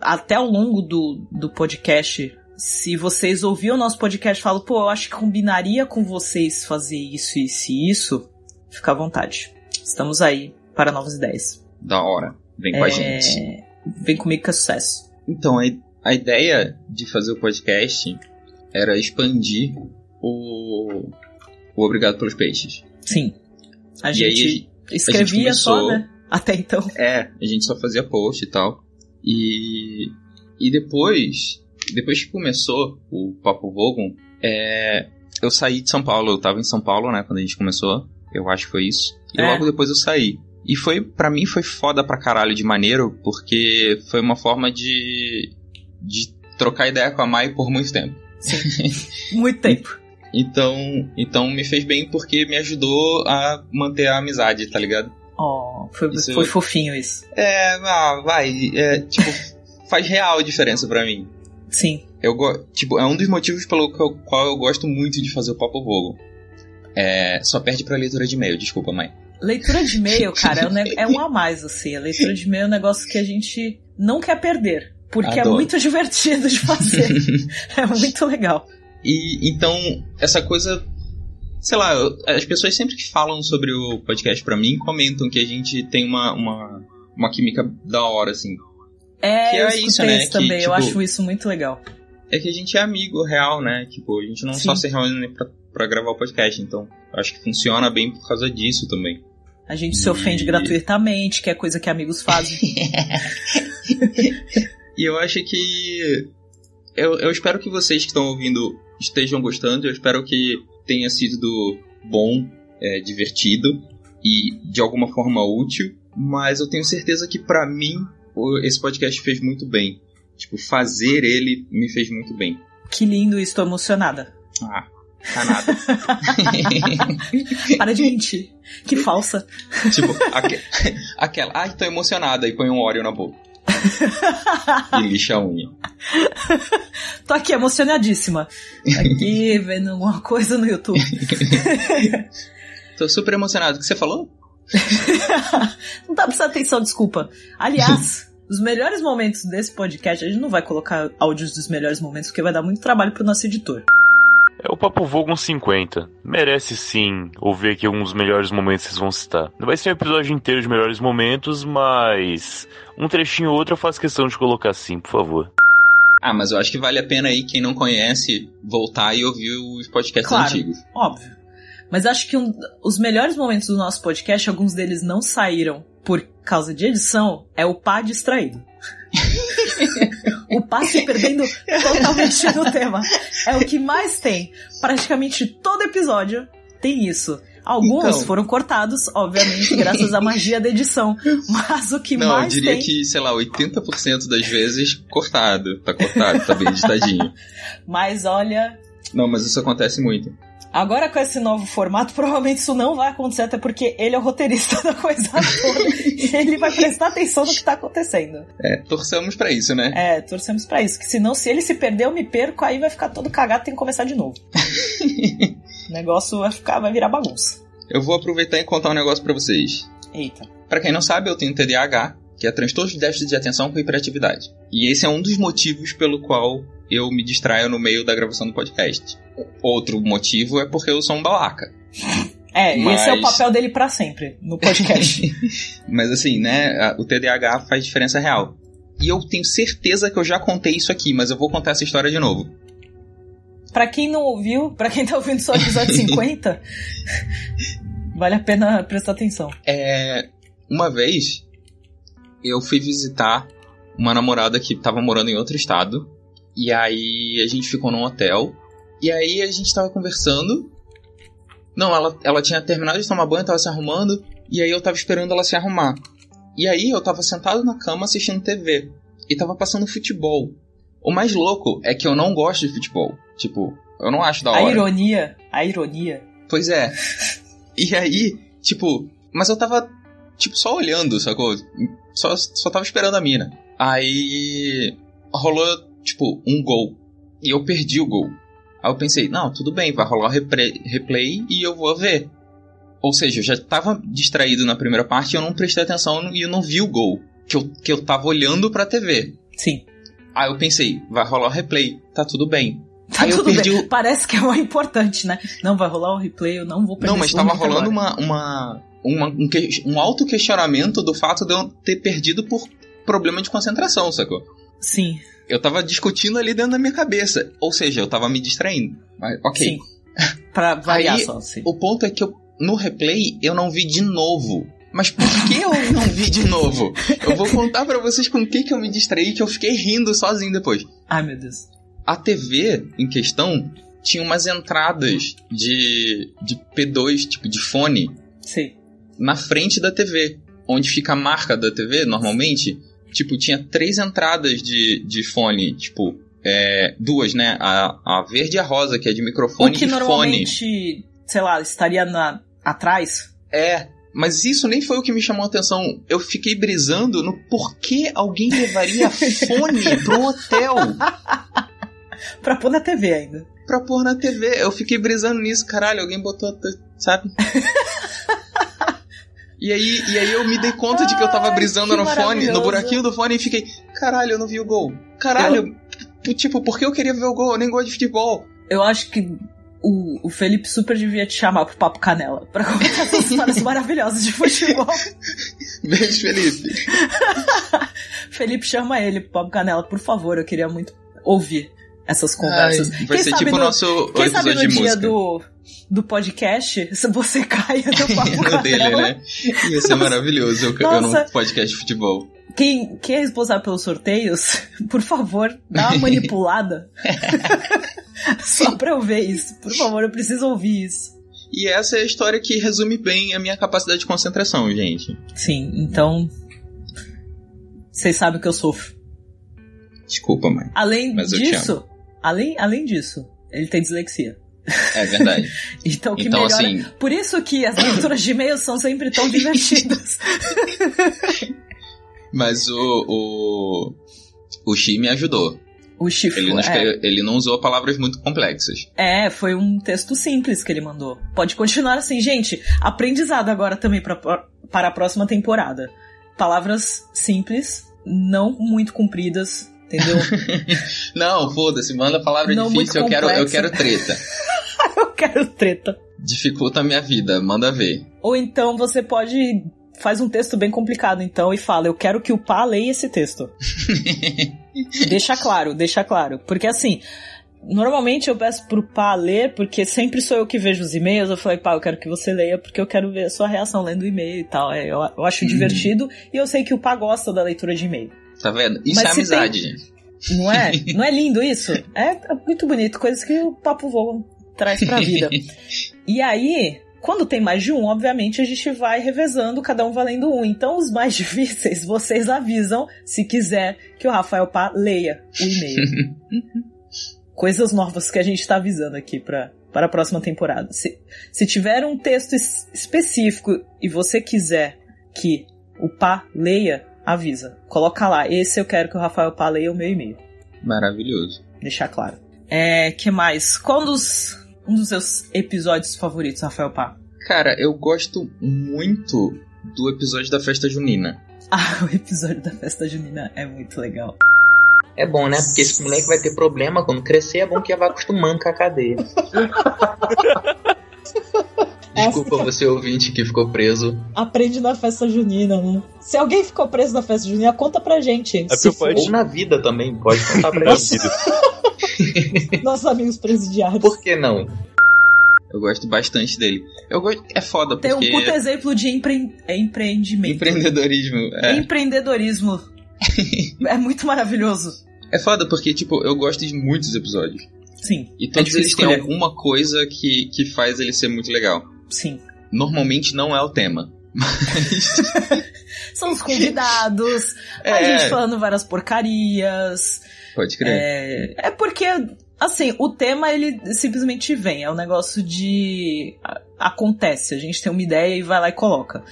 até ao longo do, do podcast, se vocês ouviram o nosso podcast e falam, pô, eu acho que combinaria com vocês fazer isso, isso e isso, fica à vontade. Estamos aí para novas ideias. Da hora. Vem com a É, gente. Vem comigo que é sucesso. Então, a, a ideia de fazer o podcast era expandir o, o Obrigado pelos Peixes. Sim. A E gente aí, escrevia só, começou- né? Até então. É, a gente só fazia post e tal. E, e depois, depois que começou o Papo Vogon, é, eu saí de São Paulo. Eu tava em São Paulo, né, quando a gente começou. Eu acho que foi isso. E É. logo depois eu saí. E foi, pra mim, foi foda pra caralho de maneiro, porque foi uma forma de, de trocar ideia com a Mai por muito tempo. Muito tempo. Então, então me fez bem porque me ajudou a manter a amizade, tá ligado? Oh, foi, Isso- foi fofinho isso. É, ah, vai, é, tipo, faz real diferença pra mim. Sim. Eu tipo, é um dos motivos pelo qual, qual eu gosto muito de fazer o Papo Vogo. É, só perde pra leitura de e-mail, desculpa, mãe. Leitura de e-mail, cara, é um, é um a mais, assim. A leitura de e-mail é um negócio que a gente não quer perder. Porque é Adoro. muito divertido de fazer. é muito legal. E então, essa coisa. Sei lá, eu- as pessoas sempre que falam sobre o podcast pra mim comentam que a gente tem uma, uma, uma química da hora, assim. É, Que eu é escutei isso, né, isso que, também. Eu tipo, acho isso muito legal. É que a gente é amigo real, né? Tipo, a gente não só Sim. se reúne pra, pra gravar o podcast, então eu acho que funciona bem por causa disso também. A gente se ofende E- gratuitamente, que é coisa que amigos fazem. E eu acho que. Eu, eu espero que vocês que estão ouvindo estejam gostando. Eu espero que tenha sido bom, é, divertido e de alguma forma útil. Mas eu tenho certeza que pra mim esse podcast fez muito bem. Tipo, fazer ele me fez muito bem. que lindo, estou emocionada. Ah, tá nada. Para de mentir. Que falsa. tipo, aque- aquela. Ai, tô emocionada e põe um óleo na boca. e lixa a unha. Tô aqui emocionadíssima. Aqui vendo alguma coisa no YouTube. Tô super emocionado. O que você falou? Não tá prestando atenção, desculpa. Aliás, os melhores momentos desse podcast, a gente não vai colocar áudios dos melhores momentos, porque vai dar muito trabalho pro nosso editor. É o Papo Vogon 50. Merece sim ouvir aqui alguns dos melhores momentos que vocês vão citar. Não vai ser um episódio inteiro de melhores momentos, mas um trechinho ou outro eu faço questão de colocar sim, por favor. Ah, mas eu acho que vale a pena aí, quem não conhece, voltar e ouvir os podcasts Claro. antigos. Óbvio. Mas acho que um- os melhores momentos do nosso podcast, alguns deles não saíram por causa de edição, é o pá distraído. o pá se perdendo totalmente no tema. É o que mais tem. Praticamente todo episódio tem isso. Alguns Então. foram cortados, obviamente, graças à magia da edição. Mas o que não, eu mais diria tem. que, sei lá, 80% das vezes cortado. Tá cortado, tá bem editadinho. Mas olha, Não, mas isso acontece muito. Agora com esse novo formato, provavelmente isso não vai acontecer, até porque ele é o roteirista da coisa toda. e ele vai prestar atenção no que tá acontecendo. É, torçamos pra isso, né? É, torcemos pra isso. Que senão, se ele se perder, eu me perco, aí vai ficar todo cagado, tem que começar de novo. o negócio vai ficar, vai virar bagunça. Eu vou aproveitar e contar um negócio pra vocês. Eita. Pra quem não sabe, eu tenho TDAH, que é transtorno de déficit de atenção com hiperatividade. E esse é um dos motivos pelo qual eu me distraio no meio da gravação do podcast. Outro motivo é porque eu sou um babaca. É, e esse é o Mas- papel dele pra sempre, no podcast. Mas assim, né, o TDAH faz diferença real. E eu tenho certeza que eu já contei isso aqui, mas eu vou contar essa história de novo. pra quem não ouviu, pra quem tá ouvindo só o episódio 50, vale a pena prestar atenção. É, uma vez eu fui visitar uma namorada que tava morando em outro estado. E aí a gente ficou num hotel. E aí a gente tava conversando. Não, ela, ela tinha terminado de tomar banho, tava se arrumando. E aí eu tava esperando ela se arrumar. E aí eu tava sentado na cama assistindo TV. E tava passando futebol. O mais louco é que eu não gosto de futebol. Tipo, eu não acho da A hora. ironia, a ironia. Pois é. E aí, tipo, mas eu tava, tipo, só olhando, sacou? Só, só tava esperando a mina. Aí rolou, tipo, um gol. E eu perdi o gol. Aí eu pensei, não, tudo bem, vai rolar o replay, replay e eu vou ver. Ou seja, eu já tava distraído na primeira parte, eu não prestei atenção e eu não vi o gol. Que eu, que eu tava olhando pra TV. Sim. Aí eu pensei, vai rolar o replay, tá tudo bem. Tá Aí eu tudo perdi bem. o- Parece que é o importante, né? Não, vai rolar o replay, eu não vou perder Não, mas tava rolando agora. uma, uma, uma- um, que- um auto-questionamento do fato de eu ter perdido por problema de concentração, sacou? Sim, Eu tava discutindo ali dentro da minha cabeça. Ou seja, eu tava me distraindo. Mas, ok. sim. Pra variar Aí, só, sim. O ponto é que eu, no replay eu não vi de novo. Mas por que eu não vi de novo? Eu vou contar pra vocês com o que, que eu me distraí, que eu fiquei rindo sozinho depois. Ai, meu Deus. A TV em questão tinha umas entradas de, de P2, tipo de fone, Sim. na frente da TV. Onde fica a marca da TV, normalmente, tipo, tinha três entradas de, de fone, tipo, é, duas, né? A, a verde e a rosa, que é de O microfone que e fone. normalmente, sei lá, estaria na, atrás. É, mas isso nem foi o que me chamou a atenção. Eu fiquei brisando no porquê alguém levaria fone pro hotel Pra pôr na TV ainda. pra pôr na TV. Eu fiquei brisando nisso, caralho, alguém botou, sabe? E aí, e aí eu me dei conta de que eu tava brisando no fone, no buraquinho do fone e fiquei, caralho, eu não vi o gol. Caralho, p- tipo, por que eu queria ver o gol? Eu nem gosto de futebol. Eu acho que o, o Felipe super devia te chamar pro Papo Canela pra contar essas histórias maravilhosas de futebol. Beijo, Felipe. Felipe, chama ele pro Papo Canela, por favor. Eu queria muito ouvir essas conversas. Ai, vai Quem ser tipo o no- nosso Quem sabe no de dia música. do, do podcast, se você caia no Papo no dele, né? Ia ser maravilhoso eu, Nossa. num podcast de futebol. Quem, quem é responsável pelos sorteios, por favor, dá uma manipulada. Só pra eu ver isso. Por favor, eu preciso ouvir isso. E essa é a história que resume bem a minha capacidade de concentração, gente. Sim, então. Vocês sabem o que eu sofro. Desculpa, mãe. Além disso, além, além disso, ele tem dislexia. É verdade. Então, que Então, melhora. assim- Por isso que as leituras de e-mails são sempre tão divertidas. Mas o. O, o Xi me ajudou. O chifre. Ele não, é, ele não usou palavras muito complexas. é, foi um texto simples que ele mandou. Pode continuar assim, gente. Aprendizado agora também pra, para a próxima temporada. Palavras simples, não muito compridas, entendeu? Não, foda-se, manda palavra Não difícil, eu quero, eu quero treta. eu quero treta. Dificulta a minha vida, manda ver. Ou então você pode faz um texto bem complicado então e fala, eu quero que o pá leia esse texto. deixa claro, deixa claro, porque assim, normalmente eu peço pro pá ler, porque sempre sou eu que vejo os e-mails, eu falei, pá, eu quero que você leia porque eu quero ver a sua reação lendo o e-mail e tal. É, eu, eu acho Uhum. divertido e eu sei que o pá gosta da leitura de e-mail. Tá vendo? Isso Mas é amizade, gente. Não é? Não é lindo isso? É muito bonito, coisas que o Papo Voo traz pra vida. E aí, quando tem mais de um, obviamente a gente vai revezando, cada um valendo um. Então, os mais difíceis, vocês avisam se quiser que o Rafael Pá leia o e-mail. Coisas novas que a gente tá avisando aqui pra, para a próxima temporada. Se, se tiver um texto es- específico e você quiser que o Pá leia, avisa. Coloca lá, esse eu quero que o Rafael Pá leia o meu e-mail Maravilhoso. deixar claro. É, que mais? Qual dos um dos seus episódios favoritos, Rafael Pá? Cara, eu gosto muito do episódio da festa junina. Ah, o episódio da festa junina é muito legal. É bom, né? Porque esse moleque vai ter problema quando crescer, é bom que vai acostumando com a cadeia. Desculpa você ouvinte que ficou preso. Aprende na festa junina, né? Se alguém ficou preso na festa junina, conta pra gente. É porque pode- Ou na vida também, pode contar pra Na gente. vida. Nossos amigos presidiários. Por que não? Eu gosto bastante dele. Eu gosto. É foda, Tem um porque. puto exemplo de empre... é empreendimento. Empreendedorismo. É. Empreendedorismo. é muito maravilhoso. é foda porque, tipo, eu gosto de muitos episódios. Sim, E todos difícil eles têm alguma coisa que, que faz ele ser muito legal. Sim. Normalmente não é o tema. São os convidados, a É. gente falando várias porcarias. Pode crer. É, é porque, assim, o tema ele simplesmente vem. É um negócio de. a- acontece, a gente tem uma ideia e vai lá e coloca.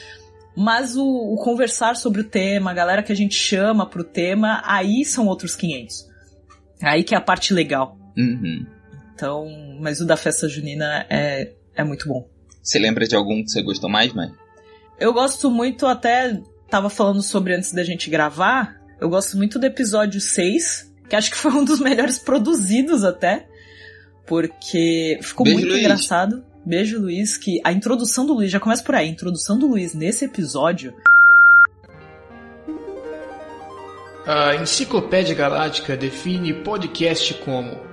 Mas o, o conversar sobre o tema, a galera que a gente chama pro tema, aí são outros 500. Aí que é a parte legal. Uhum. Então, mas o da festa junina é, é muito bom. Você lembra de algum que você gostou mais, mãe? Eu gosto muito, até tava falando sobre antes da gente gravar, eu gosto muito do episódio 6, que acho que foi um dos melhores produzidos até, porque ficou Beijo, muito Luiz. engraçado. Beijo, Luiz, que a introdução do Luiz, já começa por aí, a introdução do Luiz nesse episódio, A Enciclopédia Galáctica define podcast como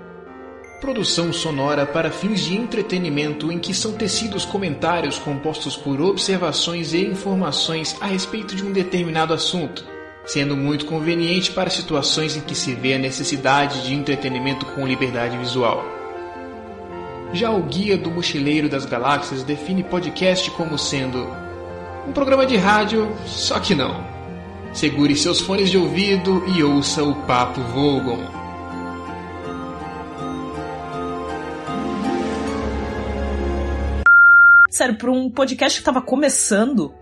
produção sonora para fins de entretenimento em que são tecidos comentários compostos por observações e informações a respeito de um determinado assunto, sendo muito conveniente para situações em que se vê a necessidade de entretenimento com liberdade visual. Já o Guia do Mochileiro das Galáxias define podcast como sendo um programa de rádio, só que não. Segure seus fones de ouvido e ouça o Papo Vogon. Sério, pra um podcast que tava começando,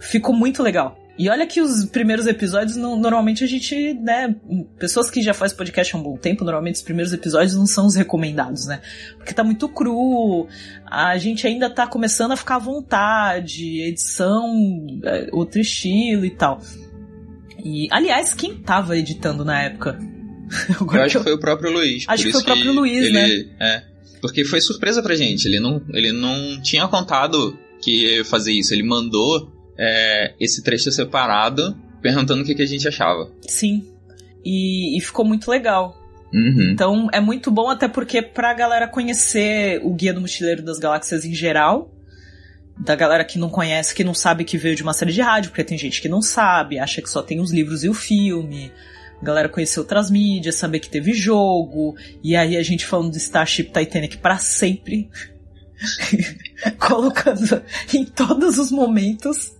ficou muito legal. E olha que os primeiros episódios, não- normalmente a gente, né, pessoas que já faz podcast há um bom tempo, normalmente os primeiros episódios não são os recomendados, né? Porque tá muito cru, a gente ainda tá começando a ficar à vontade, edição, é, outro estilo e tal. E, aliás, quem tava editando na época? Eu Agora acho que foi o próprio Luiz. Acho que foi o próprio Luiz, ele, É. Porque foi surpresa pra gente. Ele não, ele não tinha contado que ia fazer isso. Ele mandou é, esse trecho separado perguntando o que, que a gente achava. Sim. E, e ficou muito legal. Uhum. Então é muito bom até porque pra galera conhecer o Guia do Mochileiro das Galáxias em geral, da galera que não conhece, que não sabe que veio de uma série de rádio, porque tem gente que não sabe, acha que só tem os livros e o filme. A galera conhecer outras mídias, saber que teve jogo, e aí a gente falando do Starship Titanic pra sempre, colocando em todos os momentos.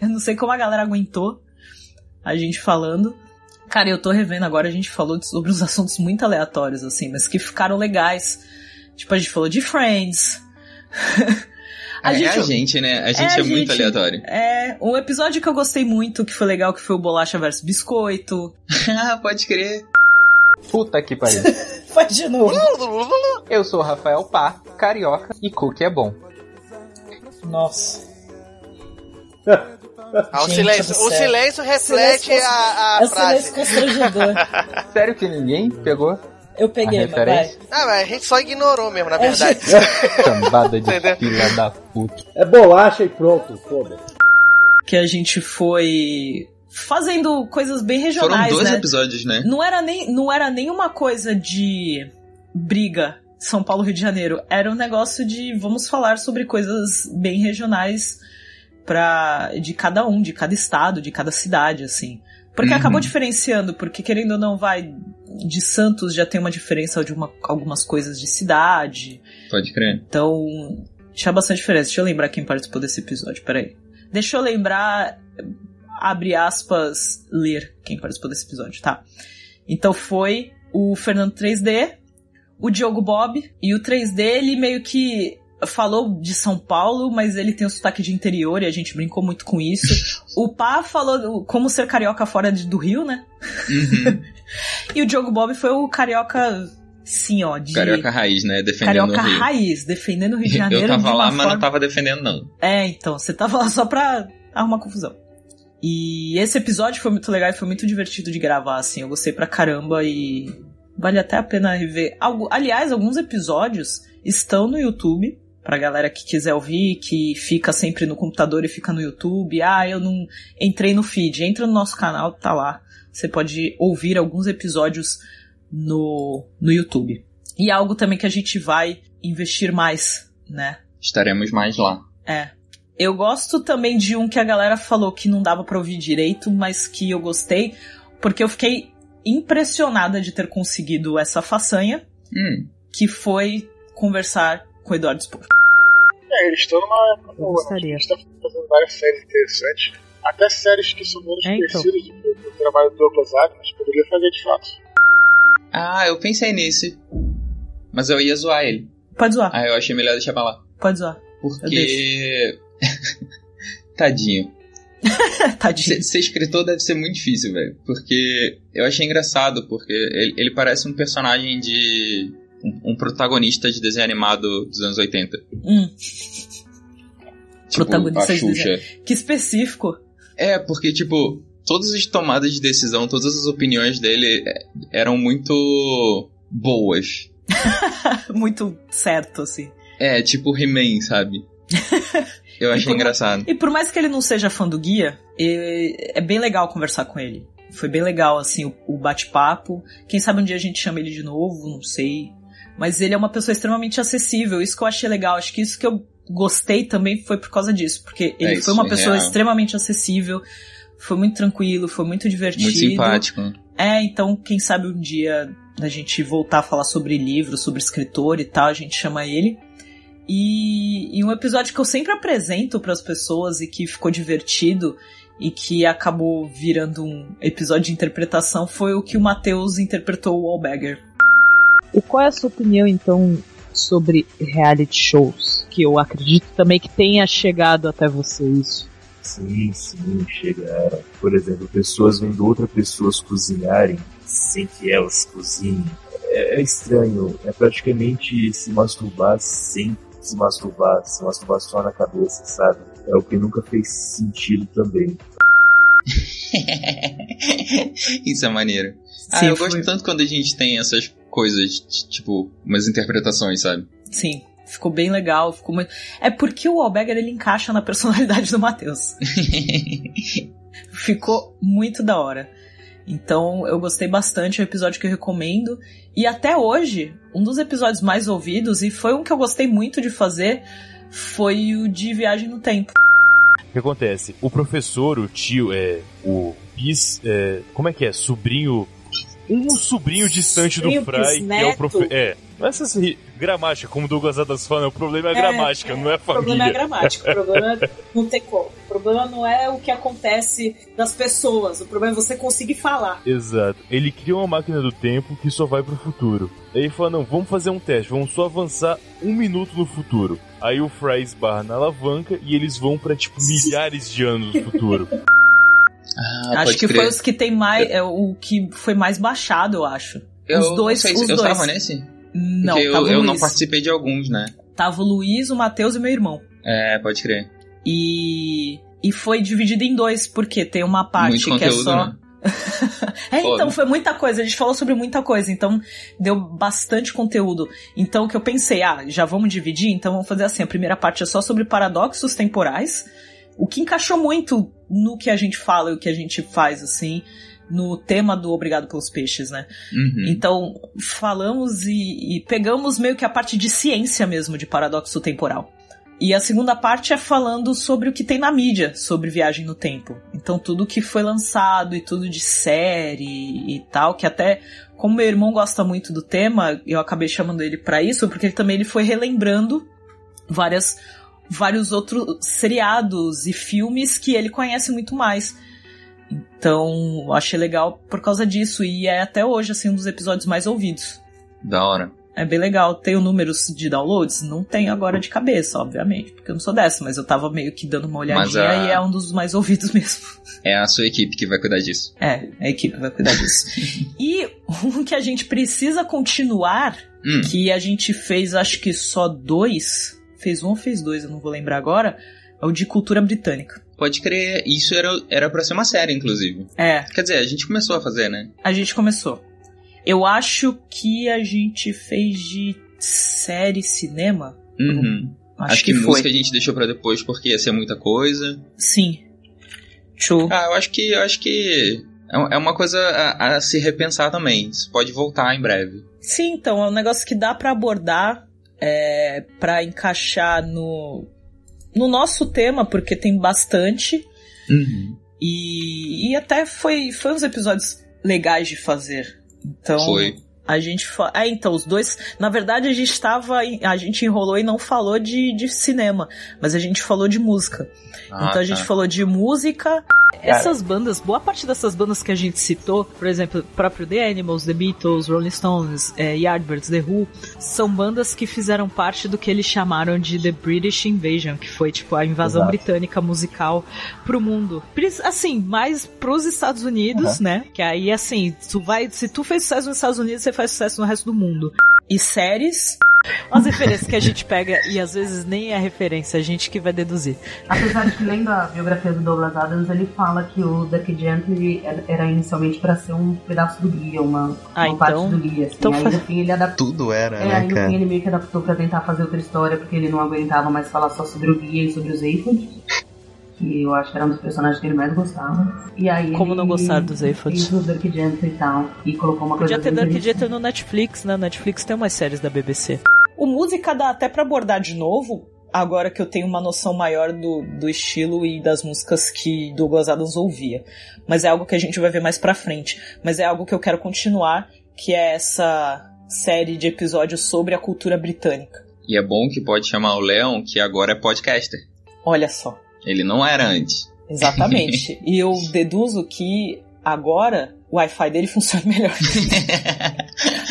Eu não sei como a galera aguentou a gente falando. Cara, eu tô revendo agora, a gente falou sobre uns assuntos muito aleatórios, assim, mas que ficaram legais. Tipo, a gente falou de Friends. A, gente, é a gente, né? A gente é, a muito gente- aleatório. É, um episódio que eu gostei muito, que foi legal, que foi o Bolacha versus Biscoito. Ah, Pode crer. Puta que pariu. Faz de novo. Eu sou o Rafael Pá, carioca e cookie é bom. Nossa. Ah, o silêncio, o silêncio reflete Silêncio a, a É o frase. silêncio constrangedor. Sério que ninguém pegou Eu peguei, A mas vai. Ah, mas a gente só ignorou mesmo, na É, verdade. cambada de filha da puta? É bolacha e pronto, foda-se. Que a gente foi fazendo coisas bem Foram regionais, dois né? episódios, né? Não era, nem, não era nenhuma coisa de briga São Paulo, Rio de Janeiro. Era um negócio de vamos falar sobre coisas bem regionais pra, de cada um, de cada estado, de cada cidade, assim. Porque Uhum. acabou diferenciando, porque querendo ou não, vai. De Santos já tem uma diferença de uma- algumas coisas de cidade. Pode crer. Então, tinha bastante diferença. Deixa eu lembrar quem participou desse episódio, peraí. Deixa eu lembrar, abre aspas, ler quem participou desse episódio, tá? Então foi o Fernando 3D, o Diogo Bob, e o 3D ele meio que falou de São Paulo, mas ele tem o sotaque de interior e a gente brincou muito com isso. o Pá falou como ser carioca fora de- do Rio, né? Uhum. E o Diogo Bob foi o carioca, sim, ó, de... Carioca raiz, né? Defendendo Carioca o Rio. raiz, defendendo o Rio de Janeiro. Eu tava lá, mas forma... não tava defendendo, não. É, então, você tava lá só pra arrumar confusão. E esse episódio foi muito legal e foi muito divertido de gravar, assim. Eu gostei pra caramba e vale até a pena rever. Algo, aliás, alguns episódios estão no YouTube. Pra galera que quiser ouvir, que fica sempre no computador e fica no YouTube. Ah, eu não entrei no feed. Entra no nosso canal, tá lá. Você pode ouvir alguns episódios no, no YouTube. E algo também que a gente vai investir mais, né? Estaremos mais lá. É. Eu gosto também de um que a galera falou que não dava pra ouvir direito, mas que eu gostei, porque eu fiquei impressionada de ter conseguido essa façanha, Hum. que foi conversar com o Eduardo Spor. É, eles estão numa né? gostaria. A gente tá fazendo várias séries interessantes. Até séries que são menos É, então. conhecidas do que o trabalho do Douglas Adams poderia fazer de fato. Ah, eu pensei nisso. Mas eu ia zoar ele. Pode zoar, Ah, eu achei melhor deixar pra lá. pode zoar. Porque. Tadinho. Tadinho. Ser, ser escritor deve ser muito difícil, velho. Porque eu achei engraçado, porque ele, ele parece um personagem de. Um, um protagonista de desenho animado dos anos 80. Hum. Tipo, Protagonista a de desenho. Que específico. É, porque, tipo, todas as tomadas de decisão, todas as opiniões dele é, eram muito boas. Muito certo, assim. É, tipo He-Man, sabe? Eu achei por- engraçado. E por mais que ele não seja fã do guia, é é bem legal conversar com ele. Foi bem legal, assim, o, o bate-papo. Quem sabe um dia a gente chama ele de novo, não sei. Mas ele é uma pessoa extremamente acessível. Isso que eu achei legal. Acho que isso que eu gostei também foi por causa disso. Porque ele isso foi uma é pessoa real. extremamente acessível. Foi muito tranquilo, foi muito divertido. Muito simpático. É, então, quem sabe um dia a gente voltar a falar sobre livro, sobre escritor e tal, a gente chama ele. E, e um episódio que eu sempre apresento para as pessoas e que ficou divertido e que acabou virando um episódio de interpretação foi o que o Matheus interpretou o Allbagger. E qual é a sua opinião, então, sobre reality shows? Que eu acredito também que tenha chegado até você isso. Sim, sim, chegaram. Por exemplo, pessoas vendo outras pessoas cozinharem sem que elas cozinhem. É, é estranho, é praticamente se masturbar sem se masturbar, se masturbar só na cabeça, sabe? É o que nunca fez sentido também. Isso é maneiro. ah, Sim, eu foi- gosto tanto quando a gente tem essas coisas, tipo, umas interpretações, sabe? Sim, ficou bem legal, ficou muito... É porque o Allbagger ele encaixa na personalidade do Matheus. ficou muito da hora. Então eu gostei bastante, é um episódio que eu recomendo. E até hoje, um dos episódios mais ouvidos, e foi um que eu gostei muito de fazer, foi o de Viagem no Tempo. O que acontece? O professor, o tio, é. O bis. É, como é que é? Sobrinho. Um sobrinho distante Sobrinho do Fry, que é o professor. É. Não é essa gramática, como o Douglas Adams fala, o problema é a É, gramática, não é a O família. problema é gramático, o problema não tem como. O problema não é o que acontece das pessoas, o problema é você conseguir falar. Exato. Ele cria uma máquina do tempo que só vai pro futuro. Aí ele fala, não, vamos fazer um teste, vamos só avançar um minuto no futuro. Aí o Fry esbarra na alavanca e eles vão pra, tipo, milhares de anos no futuro. Ah, acho que crer. foi os que tem mais. É, o que foi mais baixado, eu acho. Eu os dois, sei se os eu dois. tava nesse? Não, Porque eu, eu não participei de alguns, né? Tava o Luiz, o Matheus e meu irmão. É, pode crer. E, e foi dividido em dois, porque tem uma parte que é só. né? É, então, foi muita coisa. A gente falou sobre muita coisa, então deu bastante conteúdo. Então, o que eu pensei, ah, já vamos dividir? Então, vamos fazer assim: a primeira parte é só sobre paradoxos temporais, o que encaixou muito no que a gente fala e o que a gente faz, assim, no tema do Obrigado pelos Peixes, né? Uhum. Então, falamos e, e pegamos meio que a parte de ciência mesmo de paradoxo temporal. E a segunda parte é falando sobre o que tem na mídia sobre viagem no tempo. Então, tudo que foi lançado e tudo de série e tal, que até como meu irmão gosta muito do tema, eu acabei chamando ele pra isso, porque ele também ele foi relembrando várias vários outros seriados e filmes que ele conhece muito mais. Então, achei legal por causa disso e é até hoje assim um dos episódios mais ouvidos. Da hora. É bem legal. Tenho números de downloads? Não tenho agora de cabeça, obviamente, porque eu não sou dessa, mas eu tava meio que dando uma olhadinha a- e é um dos mais ouvidos mesmo. É a sua equipe que vai cuidar disso. É, a equipe vai cuidar disso. e um que a gente precisa continuar, Hum. que a gente fez acho que só dois, fez um ou fez dois, eu não vou lembrar agora, é o de cultura britânica. Pode crer, isso era, era pra ser uma série, inclusive. É, Quer dizer, a gente começou a fazer, né? a gente começou. Eu acho que a gente fez de série cinema. Uhum. Acho, Acho, que, que, foi. música a gente deixou pra depois porque ia ser muita coisa. Sim. Show. Ah, eu acho que eu acho que é é uma coisa a, a se repensar também. Isso pode voltar em breve. Sim, então, é um negócio que dá pra abordar, é, para encaixar no, no nosso tema, porque tem bastante. Uhum. E, e até foi, foi uns episódios legais de fazer. Então. Foi. A gente. fa- É, então, os dois. Na verdade, a gente tava. em- A gente enrolou e não falou de, de cinema. Mas a gente falou de música. Ah, então a gente tá. falou de música, Essas bandas, boa parte dessas bandas que a gente citou, por exemplo, próprio The Animals, The Beatles, Rolling Stones, é, Yardbirds, The Who, são bandas que fizeram parte do que eles chamaram de The British Invasion, que foi tipo a invasão Exato. britânica musical pro mundo. Assim, mais pros Estados Unidos, Uhum. né? Que aí, assim, tu vai, se tu fez sucesso nos Estados Unidos, você faz sucesso no resto do mundo. E séries? As referências que a gente pega e às vezes nem é referência, a gente que vai deduzir. Apesar de que lendo a biografia do Douglas Adams, ele fala que o Duck Gently era inicialmente para ser um pedaço do guia, uma, Ah, uma parte então- do guia. Assim. então aí no fim ele adaptou. Tudo era, É, né, aí no cara? fim ele meio que adaptou pra tentar fazer outra história, porque ele não aguentava mais falar só sobre o guia e sobre os Aphid. Que eu acho que era um dos personagens que ele mais gostava. E aí Como ele não gostar dos Aphid? Fez o Dirk Gently e tal. E colocou uma coisa Podia ter bem Dark. Jeter no Netflix, né? Netflix tem umas séries da BBC. O música dá até pra abordar de novo, agora que eu tenho uma noção maior do, do estilo e das músicas que Douglas Adams ouvia. Mas é algo que a gente vai ver mais pra frente. Mas é algo que eu quero continuar, que é essa série de episódios sobre a cultura britânica. E é bom que pode chamar o Leon, que agora é podcaster. Olha só. Ele não era antes. Exatamente. e eu deduzo que agora o Wi-Fi dele funciona melhor.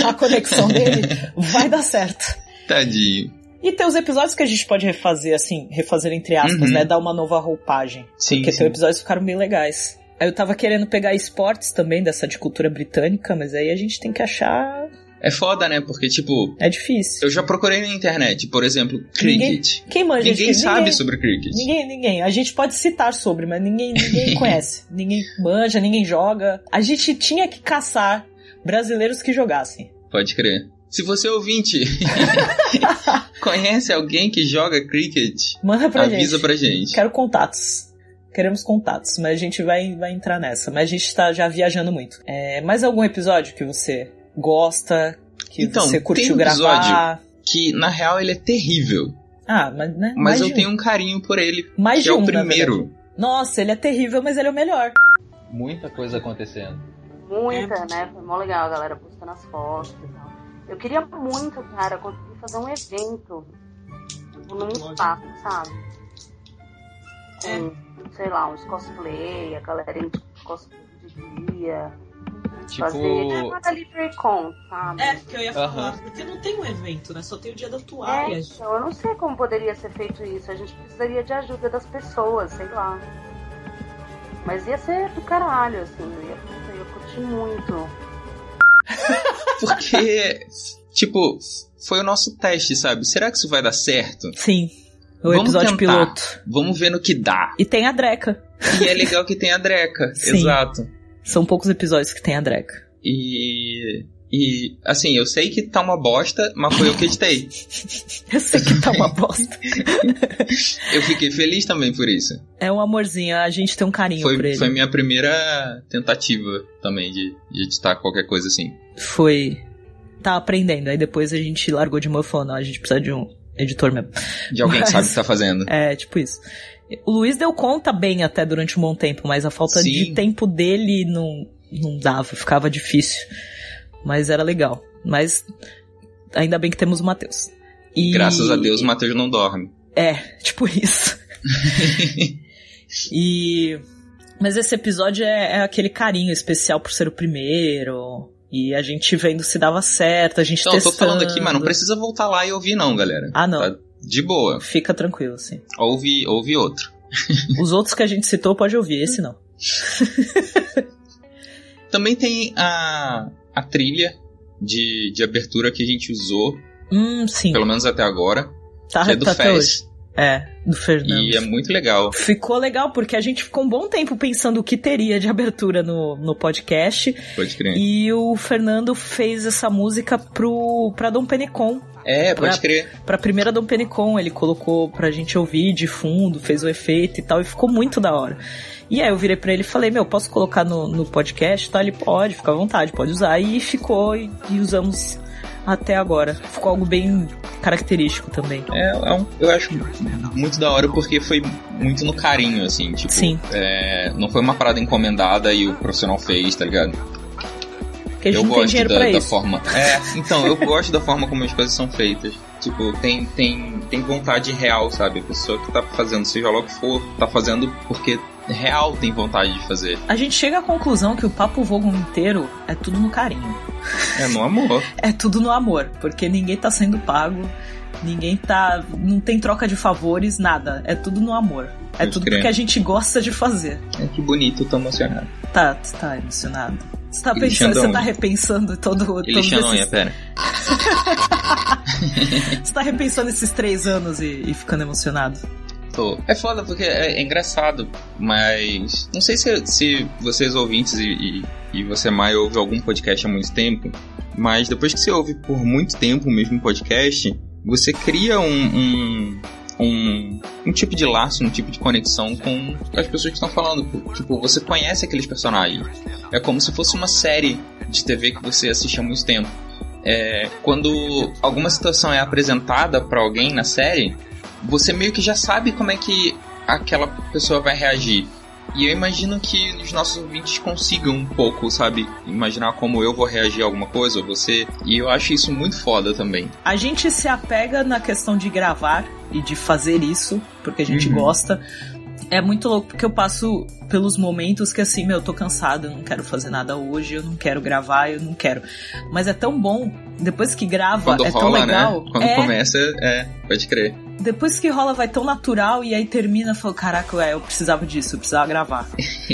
a conexão dele vai dar certo. Tadinho. E tem os episódios que a gente pode refazer, assim, refazer entre aspas, Uhum. né? Dar uma nova roupagem. Sim, porque sim. tem episódios que ficaram bem legais. Aí eu tava querendo pegar esportes também, dessa de cultura britânica, mas aí a gente tem que achar. É foda, né? Porque, tipo. É difícil. Eu já procurei na internet, por exemplo, Ninguém- cricket. Quem manja Ninguém sabe ninguém- sobre cricket. Ninguém, ninguém. A gente pode citar sobre, mas ninguém, ninguém conhece. Ninguém manja, ninguém joga. A gente tinha que caçar brasileiros que jogassem. Pode crer. Se você ouvinte conhece alguém que joga cricket, Manda pra avisa gente. pra gente. Quero contatos. Queremos contatos, mas a gente vai, vai entrar nessa. Mas a gente tá já viajando muito. É, mais algum episódio que você gosta, que Então, você curtiu tem um episódio gravar? que na real ele é terrível. Ah, mas né? Mas mais eu de tenho um. um carinho por ele, Mais que de é um, o na primeiro. Nossa, ele é terrível, mas ele é o melhor. Muita coisa acontecendo. Muita, né? Foi mó legal a galera postando as fotos e tal. Eu queria muito, cara, conseguir fazer um evento tipo, num espaço, sabe? Com, sei lá, uns cosplay, a galera em cosplay de guia. Tipo- Fazer tipo uma da LibraryCon, sabe? É, que eu ia falar, Aham. porque não tem um evento, né? Só tem o dia da É, então, eu não sei como poderia ser feito isso. A gente precisaria de ajuda das pessoas, sei lá. Mas ia ser do caralho, assim. Eu ia, eu ia curtir muito. Porque, tipo, foi o nosso teste, sabe? Será que isso vai dar certo? Sim. O Vamos episódio tentar. piloto. Vamos ver no que dá. E tem a Dreca. E é legal que tem a Dreca. Sim. Exato. São poucos episódios que tem a Dreca. E. E, assim, eu sei que tá uma bosta, mas foi eu que editei. Eu sei que tá uma bosta. Eu fiquei feliz também por isso. É um amorzinho, a gente tem um carinho por Foi, ele. foi minha primeira tentativa também de, de editar qualquer coisa assim. Foi. Tá aprendendo. Aí depois a gente largou de mão e falou: não, a gente precisa de um editor mesmo. De alguém que Mas- sabe o que tá fazendo. É, tipo isso. O Luiz deu conta bem até durante um bom tempo, mas a falta Sim. de tempo dele não, não dava, ficava difícil. Mas era legal. Mas ainda bem que temos o Matheus. E- Graças a Deus o Matheus não dorme. É, tipo isso. e. Mas esse episódio é, é aquele carinho especial por ser o primeiro. E a gente vendo se dava certo, a gente Então, eu tô testando. falando aqui, mas não precisa voltar lá e ouvir não, galera. Ah, não. Tá de boa. Fica tranquilo, assim. Ouve, ouve outro. Os outros que a gente citou pode ouvir, esse não. Também tem a, a trilha de, de abertura que a gente usou, Hum, sim. pelo menos até agora. Tá, que é do tá até Fez. hoje. É, do Fernando. E é muito legal. Ficou legal, porque a gente ficou um bom tempo pensando o que teria de abertura no, no podcast. Pode crer. E o Fernando fez essa música pro, pra Dom Penecon. É, pode pra, crer. Pra primeira Dom Penecon, ele colocou pra gente ouvir de fundo, fez o efeito e tal, e ficou muito da hora. E aí eu virei pra ele e falei, meu, posso colocar no, no podcast? Tá, ele pode, fica à vontade, pode usar. E ficou, e, e usamos até agora. Ficou algo bem característico também. É, é um- eu acho muito da hora porque foi muito no carinho, assim, tipo. Sim. é, não foi uma parada encomendada e o profissional fez, tá ligado? Porque eu não dinheiro da, pra da isso. forma. É, então, eu gosto da forma como as coisas são feitas. Tipo, tem, tem, tem vontade real, sabe? A pessoa que tá fazendo, seja lá o que for, tá fazendo porque real tem vontade de fazer. A gente chega à conclusão que o Papo Vogon inteiro é tudo no carinho. É no amor. É tudo no amor, porque ninguém tá sendo pago, ninguém tá. não tem troca de favores, nada. É tudo no amor. É tudo crer. porque a gente gosta de fazer. É que bonito, tô emocionado. Tá, tá emocionado. Você tá pensando, você Xandão. tá repensando todo. Todos Xanonha, esses- pera. Você tá repensando esses três anos e, e ficando emocionado. Tô. É foda porque é, é engraçado, mas. Não sei se, se vocês ouvintes e, e, e você, Mai, ouve algum podcast há muito tempo, mas depois que você ouve por muito tempo o mesmo podcast, você cria um. um um, um tipo de laço, um tipo de conexão com as pessoas que estão falando. Tipo, você conhece aqueles personagens. É como se fosse uma série de TV que você assiste há muito tempo. É, quando alguma situação é apresentada pra alguém na série, você meio que já sabe como é que aquela pessoa vai reagir. E eu imagino que os nossos ouvintes consigam um pouco, sabe, imaginar como eu vou reagir a alguma coisa, ou você. E eu acho isso muito foda também. A gente se apega na questão de gravar e de fazer isso, porque a gente Uhum. gosta. É muito louco porque eu passo pelos momentos que assim, meu, eu tô cansado, eu não quero fazer nada hoje, eu não quero gravar, eu não quero. Mas é tão bom, depois que grava, Quando é tão rola, legal. né? Quando é, começa, é, pode crer. Depois que rola vai tão natural e aí termina, eu falo, caraca, ué, eu precisava disso, eu precisava gravar.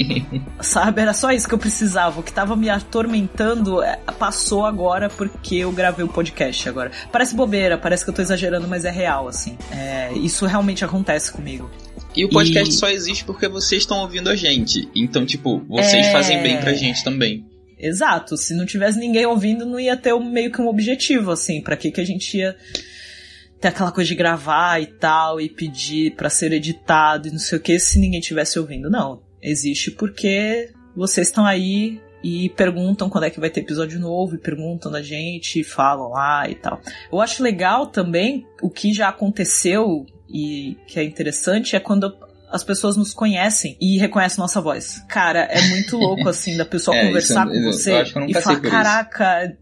Sabe, era só isso que eu precisava. O que tava me atormentando é, passou agora porque eu gravei o podcast agora. Parece bobeira, parece que eu tô exagerando, mas é real, assim. É, isso realmente acontece comigo. E o podcast E- só existe porque vocês estão ouvindo a gente. Então, tipo, vocês É. fazem bem pra gente também. Exato, se não tivesse ninguém ouvindo, não ia ter um- meio que um objetivo, assim, pra que que a gente ia ter aquela coisa de gravar e tal, e pedir pra ser editado e não sei o que, se ninguém tivesse ouvindo. Não, existe porque vocês estão aí e perguntam quando é que vai ter episódio novo, e perguntam da gente, e falam lá e tal. Eu acho legal também, o que já aconteceu e que é interessante, é quando as pessoas nos conhecem e reconhecem nossa voz. Cara, é muito louco, assim, da pessoa É, conversar isso com eu você que eu e falar, isso. caraca,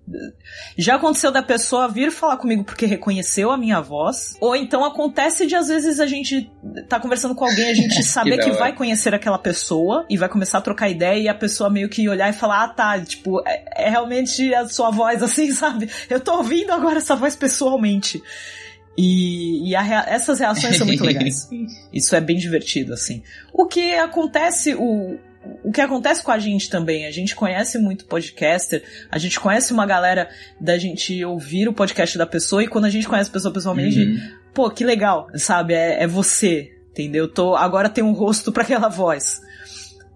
já aconteceu da pessoa vir falar comigo porque reconheceu a minha voz, ou então acontece de às vezes a gente tá conversando com alguém, a gente saber que, hora. vai conhecer aquela pessoa e vai começar a trocar ideia e a pessoa meio que olhar e falar, ah tá, tipo, é, é realmente a sua voz assim, sabe? Eu tô ouvindo agora essa voz pessoalmente. E, e rea- essas reações são muito legais. Isso é bem divertido, assim. O que acontece, o, o que acontece com a gente também, a gente conhece muito podcaster, a gente conhece uma galera da gente ouvir o podcast da pessoa e quando a gente conhece a pessoa pessoalmente, Uhum. pô, que legal, sabe? É, é você, entendeu? Tô, agora tem um rosto pra aquela voz.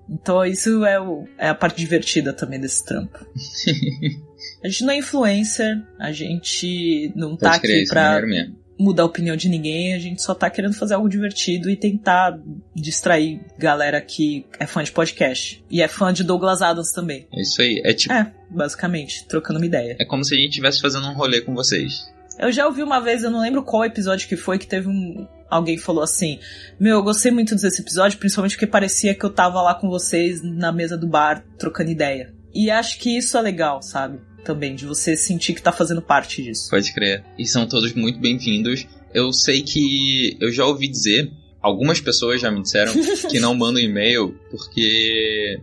Então isso é, o- é a parte divertida também desse trampo. A gente não é influencer, a gente não tá Pode crer, aqui é pra mesmo. Mudar a opinião de ninguém, a gente só tá querendo fazer algo divertido e tentar distrair galera que é fã de podcast. E é fã de Douglas Adams também. É isso aí. É tipo. É, basicamente, trocando uma ideia. É como se a gente estivesse fazendo um rolê com vocês. Eu já ouvi uma vez, eu não lembro qual episódio que foi, que teve um. Alguém falou assim: Meu, eu gostei muito desse episódio, principalmente porque parecia que eu tava lá com vocês na mesa do bar trocando ideia. E acho que isso é legal, sabe? Também, de você sentir que tá fazendo parte disso. Pode crer. E são todos muito bem-vindos. Eu sei que eu já ouvi dizer, algumas pessoas já me disseram que não mandam e-mail porque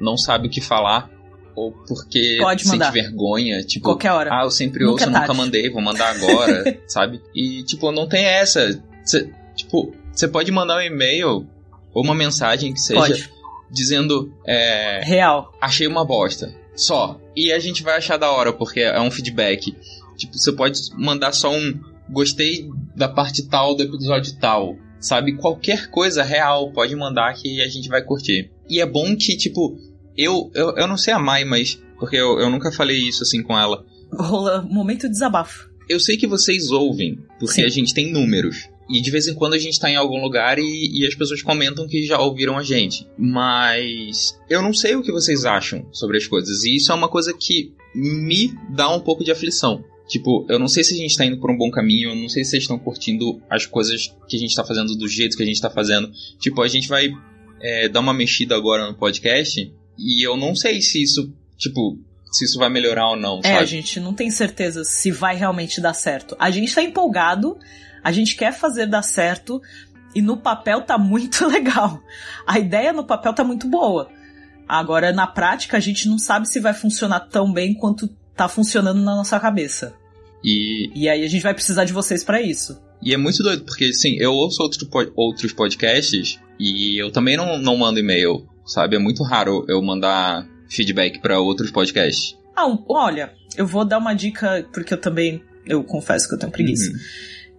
não sabe o que falar ou porque Pode sente vergonha, tipo, Qualquer hora. ah, eu sempre Nunca ouço, é nunca tarde. mandei, vou mandar agora, sabe? E tipo, não tem essa. Cê- tipo, você pode mandar um e-mail ou uma mensagem que seja Pode. dizendo é, Real. achei uma bosta. Só. E a gente vai achar da hora, porque é um feedback. Tipo, você pode mandar só um gostei da parte tal do episódio tal. Sabe? Qualquer coisa real pode mandar que a gente vai curtir. E é bom que, tipo, eu, eu, eu não sei a Mai, mas. Porque eu, eu nunca falei isso assim com ela. Rola momento de desabafo. Eu sei que vocês ouvem, porque Sim. a gente tem números. E de vez em quando a gente tá em algum lugar e, e as pessoas comentam que já ouviram a gente. Mas eu não sei o que vocês acham sobre as coisas. E isso é uma coisa que me dá um pouco de aflição. Tipo, eu não sei se a gente tá indo por um bom caminho, eu não sei se vocês estão curtindo as coisas que a gente tá fazendo do jeito que a gente tá fazendo. Tipo, a gente vai é, dar uma mexida agora no podcast e eu não sei se isso, tipo, se isso vai melhorar ou não, É, sabe? a gente não tem certeza se vai realmente dar certo. A gente tá empolgado, a gente quer fazer dar certo, E no papel tá muito legal. A ideia no papel tá muito boa. Agora, na prática, a gente não sabe se vai funcionar tão bem quanto tá funcionando na nossa cabeça. E, E aí a gente vai precisar de vocês pra isso. e é muito doido, porque assim, eu ouço outro, outros podcasts e eu também não, não mando e-mail, sabe? É muito raro eu mandar feedback pra outros podcasts. Ah, olha, eu vou dar uma dica, porque eu também, eu confesso que eu tenho preguiça. Uhum.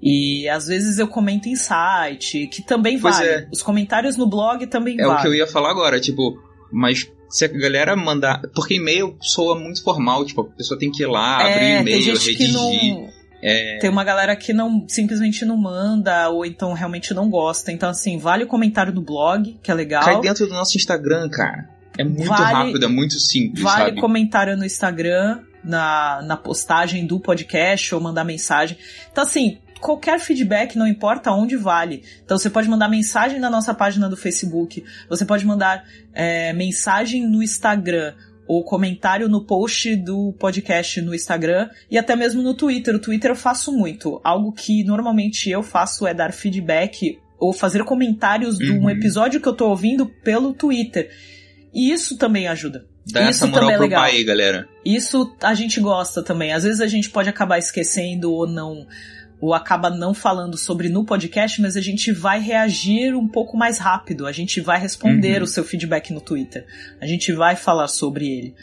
E às vezes eu comento em site, que também Pois vale. é. Os comentários no blog também É vale. o que eu ia falar agora, tipo, mas se a galera mandar. Porque e-mail soa muito formal, tipo, a pessoa tem que ir lá, abrir É, tem e-mail, gente que redigir. não. É, Tem uma galera que não simplesmente não manda, ou então realmente não gosta. Então, assim, vale o comentário do blog, que é legal. cai dentro do nosso Instagram, cara. É muito Vale- rápido, é muito simples, Vale sabe? comentário no Instagram, na, na postagem do podcast, ou mandar mensagem. Então, assim, qualquer feedback, não importa onde vale. Então, você pode mandar mensagem na nossa página do Facebook, você pode mandar é, mensagem no Instagram, ou comentário no post do podcast no Instagram, e até mesmo no Twitter. O Twitter eu faço muito. Algo que normalmente eu faço é dar feedback ou fazer comentários de um Uhum. episódio que eu tô ouvindo pelo Twitter. E isso também ajuda. Dá isso essa moral também é pro legal. pai aí, galera. Isso a gente gosta também. Às vezes a gente pode acabar esquecendo ou não, ou acaba não falando sobre no podcast, mas a gente vai reagir um pouco mais rápido. A gente vai responder Uhum. o seu feedback no Twitter. A gente vai falar sobre ele.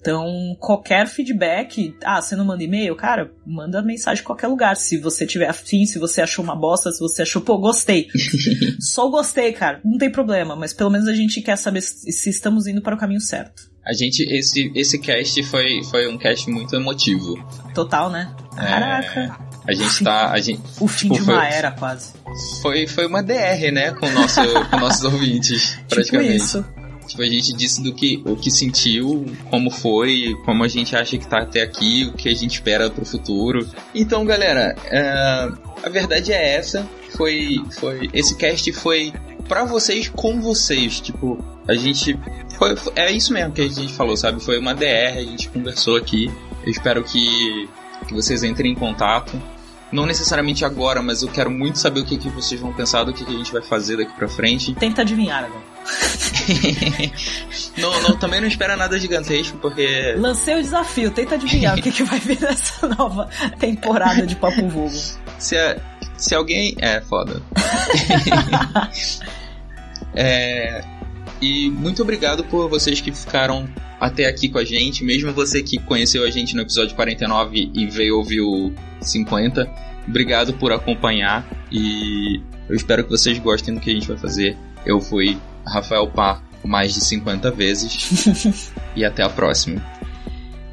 Então, qualquer feedback, ah, você não manda e-mail? Cara, manda mensagem em qualquer lugar. Se você tiver afim, se você achou uma bosta, se você achou, pô, gostei. Só gostei, cara, não tem problema, mas pelo menos a gente quer saber se estamos indo para o caminho certo. A gente, esse, esse cast foi, foi um cast muito emotivo. Total, né? Caraca. A gente tá. A gente, O fim tipo, de uma foi- era, quase. foi, foi uma DR, né? Com, nosso, com nossos ouvintes, praticamente. Tipo isso. Tipo, a gente disse do que, o que sentiu, como foi, como a gente acha que tá até aqui, o que a gente espera pro futuro. Então, galera, é, a verdade é essa. Foi, foi, esse cast foi pra vocês, com vocês. Tipo, a gente. Foi, foi- é isso mesmo que a gente falou, sabe? Foi uma DR, a gente conversou aqui. Eu espero que, que vocês entrem em contato. Não necessariamente agora, mas eu quero muito saber o que, que vocês vão pensar do que, que a gente vai fazer daqui pra frente. Tenta adivinhar agora. Não, não, também não espera nada gigantesco, porque. Lancei o desafio, tenta adivinhar o que, que vai vir nessa nova temporada de Papo Vogo. Se, a- se alguém. É, foda. é, e muito obrigado por vocês que ficaram até aqui com a gente, mesmo você que conheceu a gente no episódio 49 e veio ouvir o 50. Obrigado por acompanhar e eu espero que vocês gostem do que a gente vai fazer. Eu fui Rafael Pá mais de 50 vezes e até a próxima.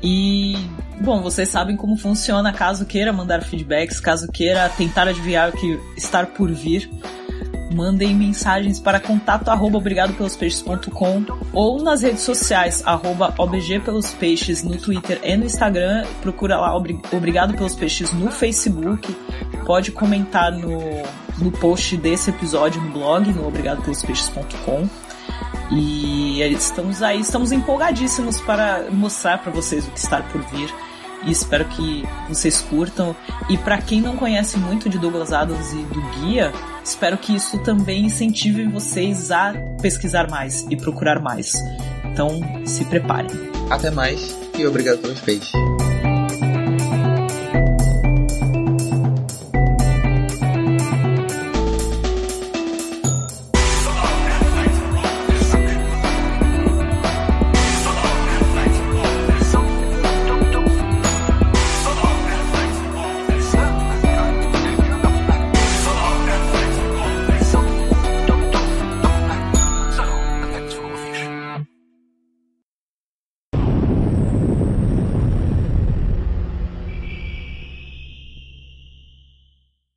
E, bom, vocês sabem como funciona caso queira mandar feedbacks, caso queira tentar adivinhar o que está por vir. Mandem mensagens para contato arroba ou nas redes sociais arroba obgpelospeixes no Twitter e no Instagram. Procura lá Obri- Obrigado Pelos Peixes no Facebook. Pode comentar no, no post desse episódio no blog, no obrigadopelospeixes.com. E estamos aí, estamos empolgadíssimos para mostrar para vocês o que está por vir. E espero que vocês curtam. E para quem não conhece muito de Douglas Adams e do Guia, espero que isso também incentive vocês a pesquisar mais e procurar mais. Então, se preparem. Até mais e obrigado pelos peixes.